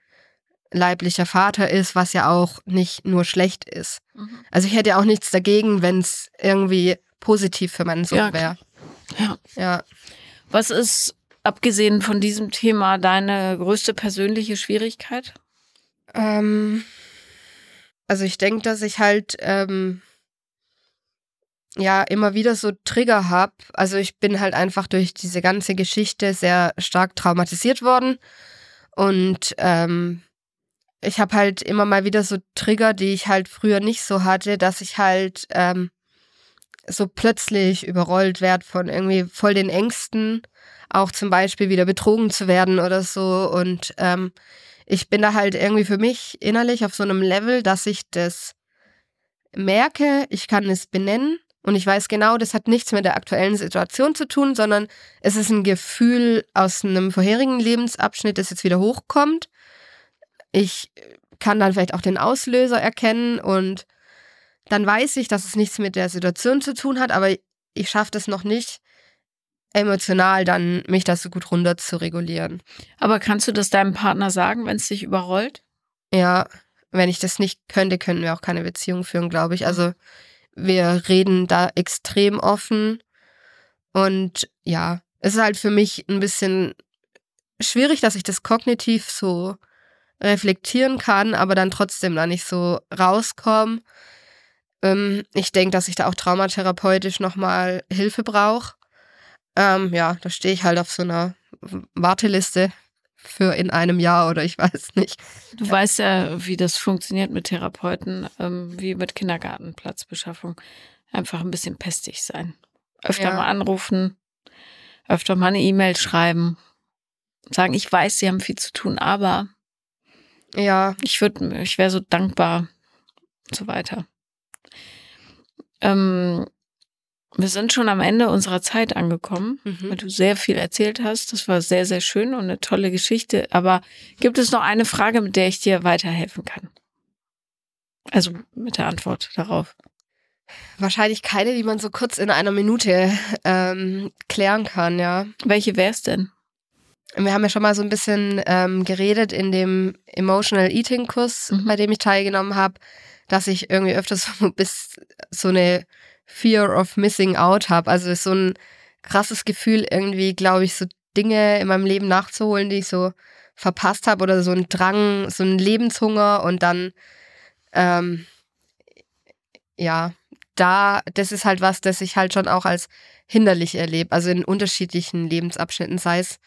leiblicher Vater ist, was ja auch nicht nur schlecht ist. Mhm. Also ich hätte ja auch nichts dagegen, wenn es irgendwie positiv für meinen Sohn Ja, wäre. Ja. Ja. Was ist, abgesehen von diesem Thema, deine größte persönliche Schwierigkeit? Ähm, also ich denke, dass ich halt ähm, ja immer wieder so Trigger habe. Also ich bin halt einfach durch diese ganze Geschichte sehr stark traumatisiert worden. Und ähm, ich habe halt immer mal wieder so Trigger, die ich halt früher nicht so hatte, dass ich halt ähm, so plötzlich überrollt werde von irgendwie voll den Ängsten, auch zum Beispiel wieder betrogen zu werden oder so. Und ähm, ich bin da halt irgendwie für mich innerlich auf so einem Level, dass ich das merke, ich kann es benennen und ich weiß genau, das hat nichts mit der aktuellen Situation zu tun, sondern es ist ein Gefühl aus einem vorherigen Lebensabschnitt, das jetzt wieder hochkommt. Ich kann dann vielleicht auch den Auslöser erkennen und dann weiß ich, dass es nichts mit der Situation zu tun hat, aber ich schaffe das noch nicht, emotional dann mich das so gut runter zu regulieren. Aber kannst du das deinem Partner sagen, wenn es dich überrollt? Ja, wenn ich das nicht könnte, können wir auch keine Beziehung führen, glaube ich. Also wir reden da extrem offen und ja, es ist halt für mich ein bisschen schwierig, dass ich das kognitiv so reflektieren kann, aber dann trotzdem da nicht so rauskomme. Ähm, ich denke, dass ich da auch traumatherapeutisch nochmal Hilfe brauche. Ähm, ja, da stehe ich halt auf so einer Warteliste für in einem Jahr oder ich weiß nicht. Du weißt ja, wie das funktioniert mit Therapeuten, ähm, wie mit Kindergartenplatzbeschaffung. Einfach ein bisschen pestig sein. Öfter Ja. mal anrufen, öfter mal eine E-Mail schreiben. Sagen, ich weiß, sie haben viel zu tun, aber Ja, ich würde, ich wäre so dankbar und so weiter. Ähm, Wir sind schon am Ende unserer Zeit angekommen, mhm. weil du sehr viel erzählt hast. Das war sehr, sehr schön und eine tolle Geschichte. Aber gibt es noch eine Frage, mit der ich dir weiterhelfen kann? Also mit der Antwort darauf. Wahrscheinlich keine, die man so kurz in einer Minute ähm, klären kann, ja. Welche wäre es denn? Wir haben ja schon mal so ein bisschen ähm, geredet in dem Emotional Eating Kurs, mhm. bei dem ich teilgenommen habe, dass ich irgendwie öfters so bis so eine Fear of Missing Out habe. Also so ein krasses Gefühl, irgendwie, glaube ich, so Dinge in meinem Leben nachzuholen, die ich so verpasst habe oder so ein Drang, so ein Lebenshunger und dann, ähm, ja, da, das ist halt was, das ich halt schon auch als hinderlich erlebe. Also in unterschiedlichen Lebensabschnitten, sei es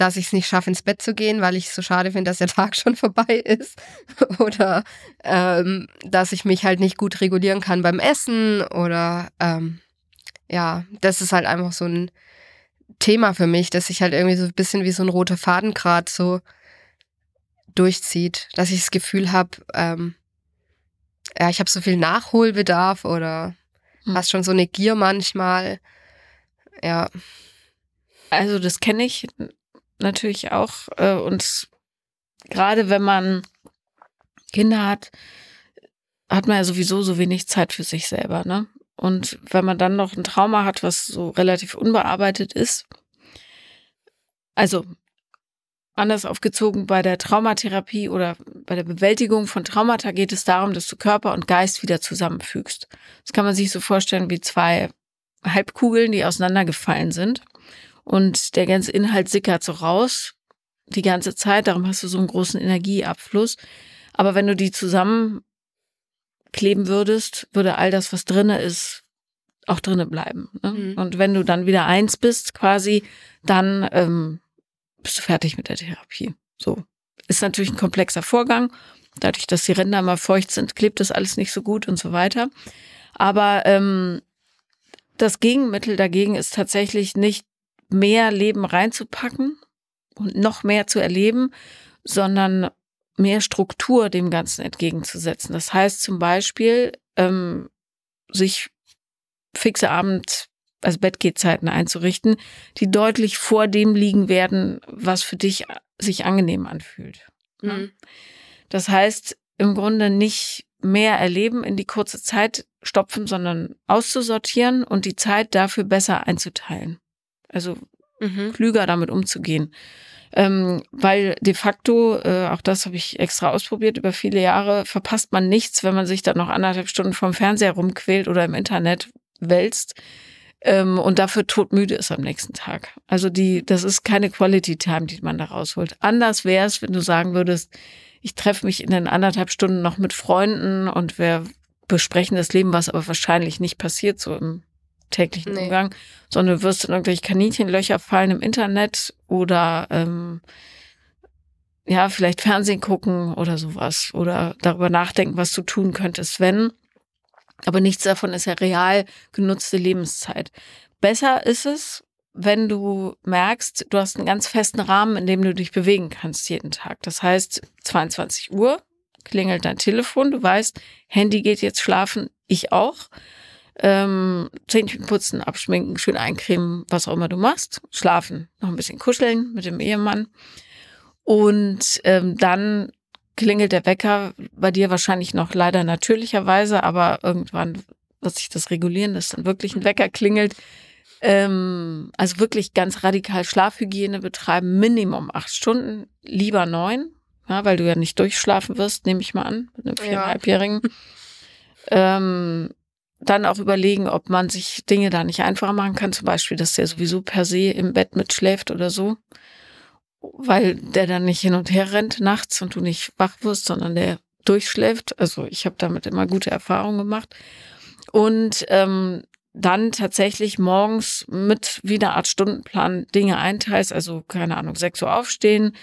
dass ich es nicht schaffe, ins Bett zu gehen, weil ich es so schade finde, dass der Tag schon vorbei ist. oder ähm, dass ich mich halt nicht gut regulieren kann beim Essen. Oder ähm, ja, das ist halt einfach so ein Thema für mich, dass sich halt irgendwie so ein bisschen wie so ein roter Faden gerade so durchzieht. Dass ich das Gefühl habe, ähm, ja, ich habe so viel Nachholbedarf oder hm. hast schon so eine Gier manchmal. Ja. Also das kenne ich natürlich auch. Äh, und gerade wenn man Kinder hat, hat man ja sowieso so wenig Zeit für sich selber. Ne? Und wenn man dann noch ein Trauma hat, was so relativ unbearbeitet ist, also anders aufgezogen, bei der Traumatherapie oder bei der Bewältigung von Traumata geht es darum, dass du Körper und Geist wieder zusammenfügst. Das kann man sich so vorstellen wie zwei Halbkugeln, die auseinandergefallen sind und der ganze Inhalt sickert so raus die ganze Zeit, darum hast du so einen großen Energieabfluss. Aber wenn du die zusammenkleben würdest, würde all das, was drinne ist, auch drinne bleiben. Ne? Mhm. Und wenn du dann wieder eins bist, quasi, dann ähm, bist du fertig mit der Therapie. So. Ist natürlich ein komplexer Vorgang. Dadurch, dass die Ränder mal feucht sind, klebt das alles nicht so gut und so weiter. Aber ähm, das Gegenmittel dagegen ist tatsächlich nicht mehr Leben reinzupacken und noch mehr zu erleben, sondern mehr Struktur dem Ganzen entgegenzusetzen. Das heißt zum Beispiel, ähm, sich fixe Abend, also Bettgehzeiten einzurichten, die deutlich vor dem liegen werden, was für dich sich angenehm anfühlt. Mhm. Das heißt, im Grunde nicht mehr erleben in die kurze Zeit stopfen, sondern auszusortieren und die Zeit dafür besser einzuteilen. Also mhm. klüger damit umzugehen. Ähm, weil de facto, äh, auch das habe ich extra ausprobiert, über viele Jahre verpasst man nichts, wenn man sich dann noch anderthalb Stunden vom Fernseher rumquält oder im Internet wälzt ähm, und dafür todmüde ist am nächsten Tag. Also die, das ist keine Quality Time, die man da rausholt. Anders wäre es, wenn du sagen würdest, ich treffe mich in den anderthalb Stunden noch mit Freunden und wir besprechen das Leben, was aber wahrscheinlich nicht passiert, so im täglichen nee. Umgang, sondern du wirst in irgendwelche Kaninchenlöcher fallen im Internet oder ähm, ja, vielleicht Fernsehen gucken oder sowas oder darüber nachdenken, was du tun könntest, wenn. Aber nichts davon ist ja real genutzte Lebenszeit. Besser ist es, wenn du merkst, du hast einen ganz festen Rahmen, in dem du dich bewegen kannst jeden Tag. Das heißt, 22 Uhr klingelt dein Telefon, du weißt, Handy geht jetzt schlafen, ich auch ähm, Zähnchen putzen, abschminken, schön eincremen, was auch immer du machst, schlafen, noch ein bisschen kuscheln mit dem Ehemann. Und ähm, dann klingelt der Wecker bei dir wahrscheinlich noch leider natürlicherweise, aber irgendwann wird sich das regulieren, dass dann wirklich ein Wecker klingelt. Ähm, also wirklich ganz radikal Schlafhygiene betreiben, Minimum acht Stunden, lieber neun, ja, weil du ja nicht durchschlafen wirst, nehme ich mal an, mit einem viereinhalbjährigen. Ja. Ähm, dann auch überlegen, ob man sich Dinge da nicht einfacher machen kann. Zum Beispiel, dass der sowieso per se im Bett mitschläft oder so. Weil der dann nicht hin und her rennt nachts und du nicht wach wirst, sondern der durchschläft. Also ich habe damit immer gute Erfahrungen gemacht. Und ähm, dann tatsächlich morgens mit wie eine Art Stundenplan Dinge einteilst. Also keine Ahnung, 6 Uhr aufstehen,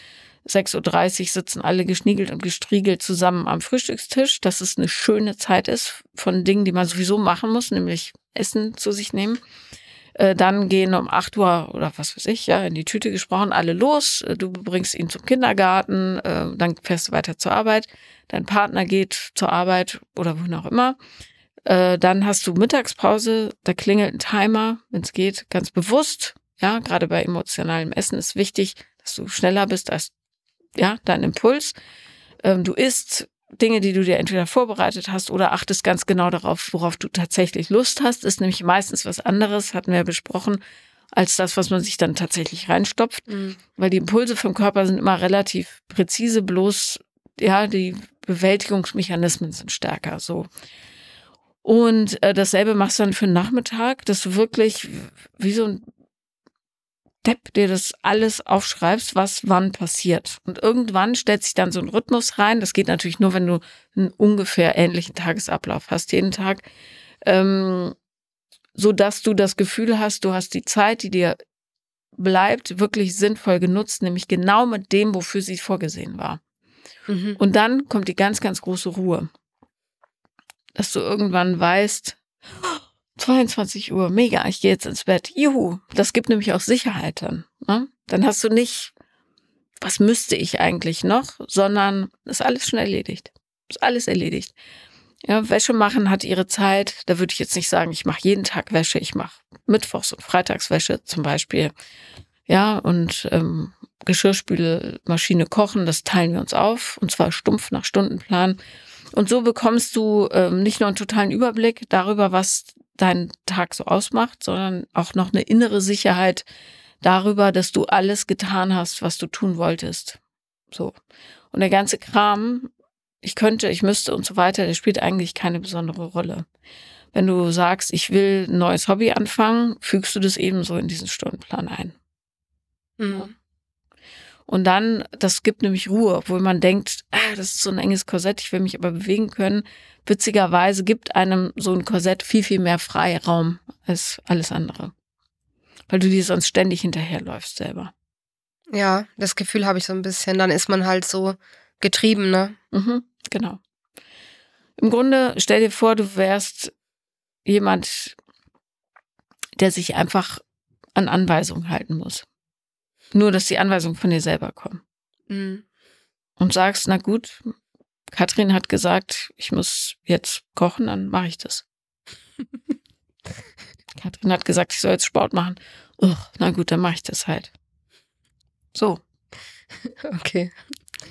6.30 Uhr sitzen alle geschniegelt und gestriegelt zusammen am Frühstückstisch, dass es eine schöne Zeit ist von Dingen, die man sowieso machen muss, nämlich Essen zu sich nehmen. Äh, dann gehen um 8 Uhr oder was weiß ich, ja, in die Tüte gesprochen, alle los. Äh, du bringst ihn zum Kindergarten, äh, dann fährst du weiter zur Arbeit. Dein Partner geht zur Arbeit oder wohin auch immer. Dann hast du Mittagspause, da klingelt ein Timer, wenn es geht, ganz bewusst. Ja, gerade bei emotionalem Essen ist wichtig, dass du schneller bist als ja, dein Impuls. Ähm, du isst Dinge, die du dir entweder vorbereitet hast oder achtest ganz genau darauf, worauf du tatsächlich Lust hast. Ist nämlich meistens was anderes, hatten wir ja besprochen, als das, was man sich dann tatsächlich reinstopft. Mhm. Weil die Impulse vom Körper sind immer relativ präzise, bloß ja, die Bewältigungsmechanismen sind stärker. So. Und äh, dasselbe machst du dann für den Nachmittag, dass du wirklich wie so ein Depp dir das alles aufschreibst, was wann passiert. Und irgendwann stellt sich dann so ein Rhythmus rein. Das geht natürlich nur, wenn du einen ungefähr ähnlichen Tagesablauf hast, jeden Tag. Ähm, so dass du das Gefühl hast, du hast die Zeit, die dir bleibt, wirklich sinnvoll genutzt, nämlich genau mit dem, wofür sie vorgesehen war. Mhm. Und dann kommt die ganz, ganz große Ruhe dass du irgendwann weißt, 22 Uhr, mega, ich gehe jetzt ins Bett. Juhu, das gibt nämlich auch Sicherheit dann. Ne? Dann hast du nicht, was müsste ich eigentlich noch, sondern ist alles schon erledigt. Ist alles erledigt. Ja, Wäsche machen hat ihre Zeit. Da würde ich jetzt nicht sagen, ich mache jeden Tag Wäsche. Ich mache Mittwochs- und Freitagswäsche zum Beispiel. Ja, und ähm, Geschirrspülmaschine kochen, das teilen wir uns auf. Und zwar stumpf nach Stundenplan. Und so bekommst du ähm, nicht nur einen totalen Überblick darüber, was deinen Tag so ausmacht, sondern auch noch eine innere Sicherheit darüber, dass du alles getan hast, was du tun wolltest. So. Und der ganze Kram, ich könnte, ich müsste und so weiter, der spielt eigentlich keine besondere Rolle. Wenn du sagst, ich will ein neues Hobby anfangen, fügst du das ebenso in diesen Stundenplan ein. Mhm. Und dann, das gibt nämlich Ruhe, obwohl man denkt, ah, das ist so ein enges Korsett, ich will mich aber bewegen können. Witzigerweise gibt einem so ein Korsett viel, viel mehr Freiraum als alles andere. Weil du dir sonst ständig hinterherläufst selber. Ja, das Gefühl habe ich so ein bisschen. Dann ist man halt so getrieben, ne? Mhm, genau. Im Grunde, stell dir vor, du wärst jemand, der sich einfach an Anweisungen halten muss. Nur, dass die Anweisungen von dir selber kommen. Mhm. Und sagst, na gut, Katrin hat gesagt, ich muss jetzt kochen, dann mache ich das. Katrin hat gesagt, ich soll jetzt Sport machen. Ugh, na gut, dann mache ich das halt. So. Okay.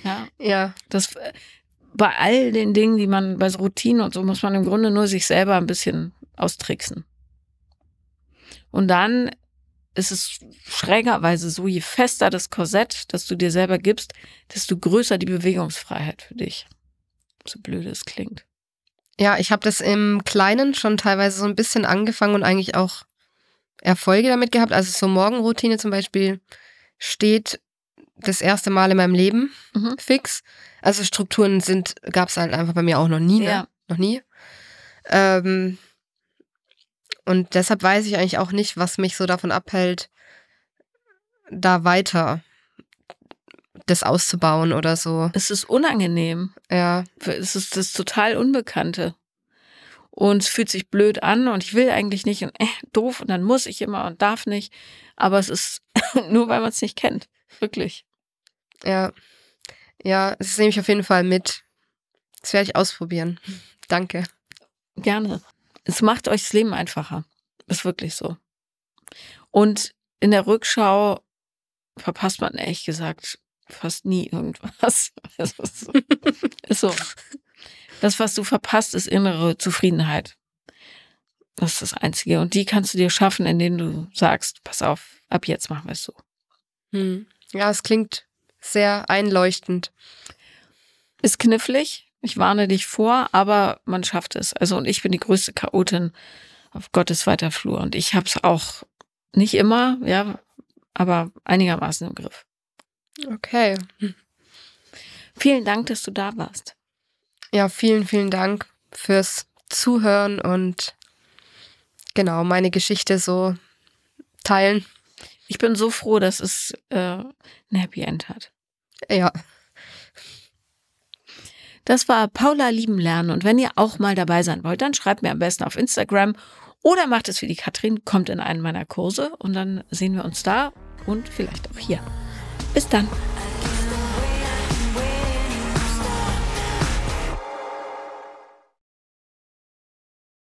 Ja. Ja. Das, bei all den Dingen, die man bei so Routinen und so, muss man im Grunde nur sich selber ein bisschen austricksen. Und dann ist es schrägerweise so, je fester das Korsett, das du dir selber gibst, desto größer die Bewegungsfreiheit für dich. So blöd es klingt. Ja, ich habe das im Kleinen schon teilweise so ein bisschen angefangen und eigentlich auch Erfolge damit gehabt. Also so Morgenroutine zum Beispiel steht das erste Mal in meinem Leben mhm. fix. Also Strukturen sind, gab es halt einfach bei mir auch noch nie, ne? Ja. Noch nie. Ähm, und deshalb weiß ich eigentlich auch nicht, was mich so davon abhält, da weiter das auszubauen oder so. Es ist unangenehm. Ja. Es ist das total Unbekannte. Und es fühlt sich blöd an und ich will eigentlich nicht und äh, doof und dann muss ich immer und darf nicht. Aber es ist nur, weil man es nicht kennt. Wirklich. Ja. Ja, das nehme ich auf jeden Fall mit. Das werde ich ausprobieren. Danke. Gerne. Es macht euch das Leben einfacher. Ist wirklich so. Und in der Rückschau verpasst man ehrlich gesagt fast nie irgendwas. Das ist so. ist so. Das, was du verpasst, ist innere Zufriedenheit. Das ist das Einzige. Und die kannst du dir schaffen, indem du sagst, pass auf, ab jetzt machen wir es so. Hm. Ja, es klingt sehr einleuchtend. Ist knifflig, ich warne dich vor, aber man schafft es. Also, und ich bin die größte Chaotin auf Gottes weiter Flur. Und ich habe es auch nicht immer, ja, aber einigermaßen im Griff. Okay. Vielen Dank, dass du da warst. Ja, vielen, vielen Dank fürs Zuhören und genau meine Geschichte so teilen. Ich bin so froh, dass es äh, ein Happy End hat. Ja. Das war Paula lieben lernen und wenn ihr auch mal dabei sein wollt, dann schreibt mir am besten auf Instagram oder macht es wie die Katrin, kommt in einen meiner Kurse und dann sehen wir uns da und vielleicht auch hier. Bis dann.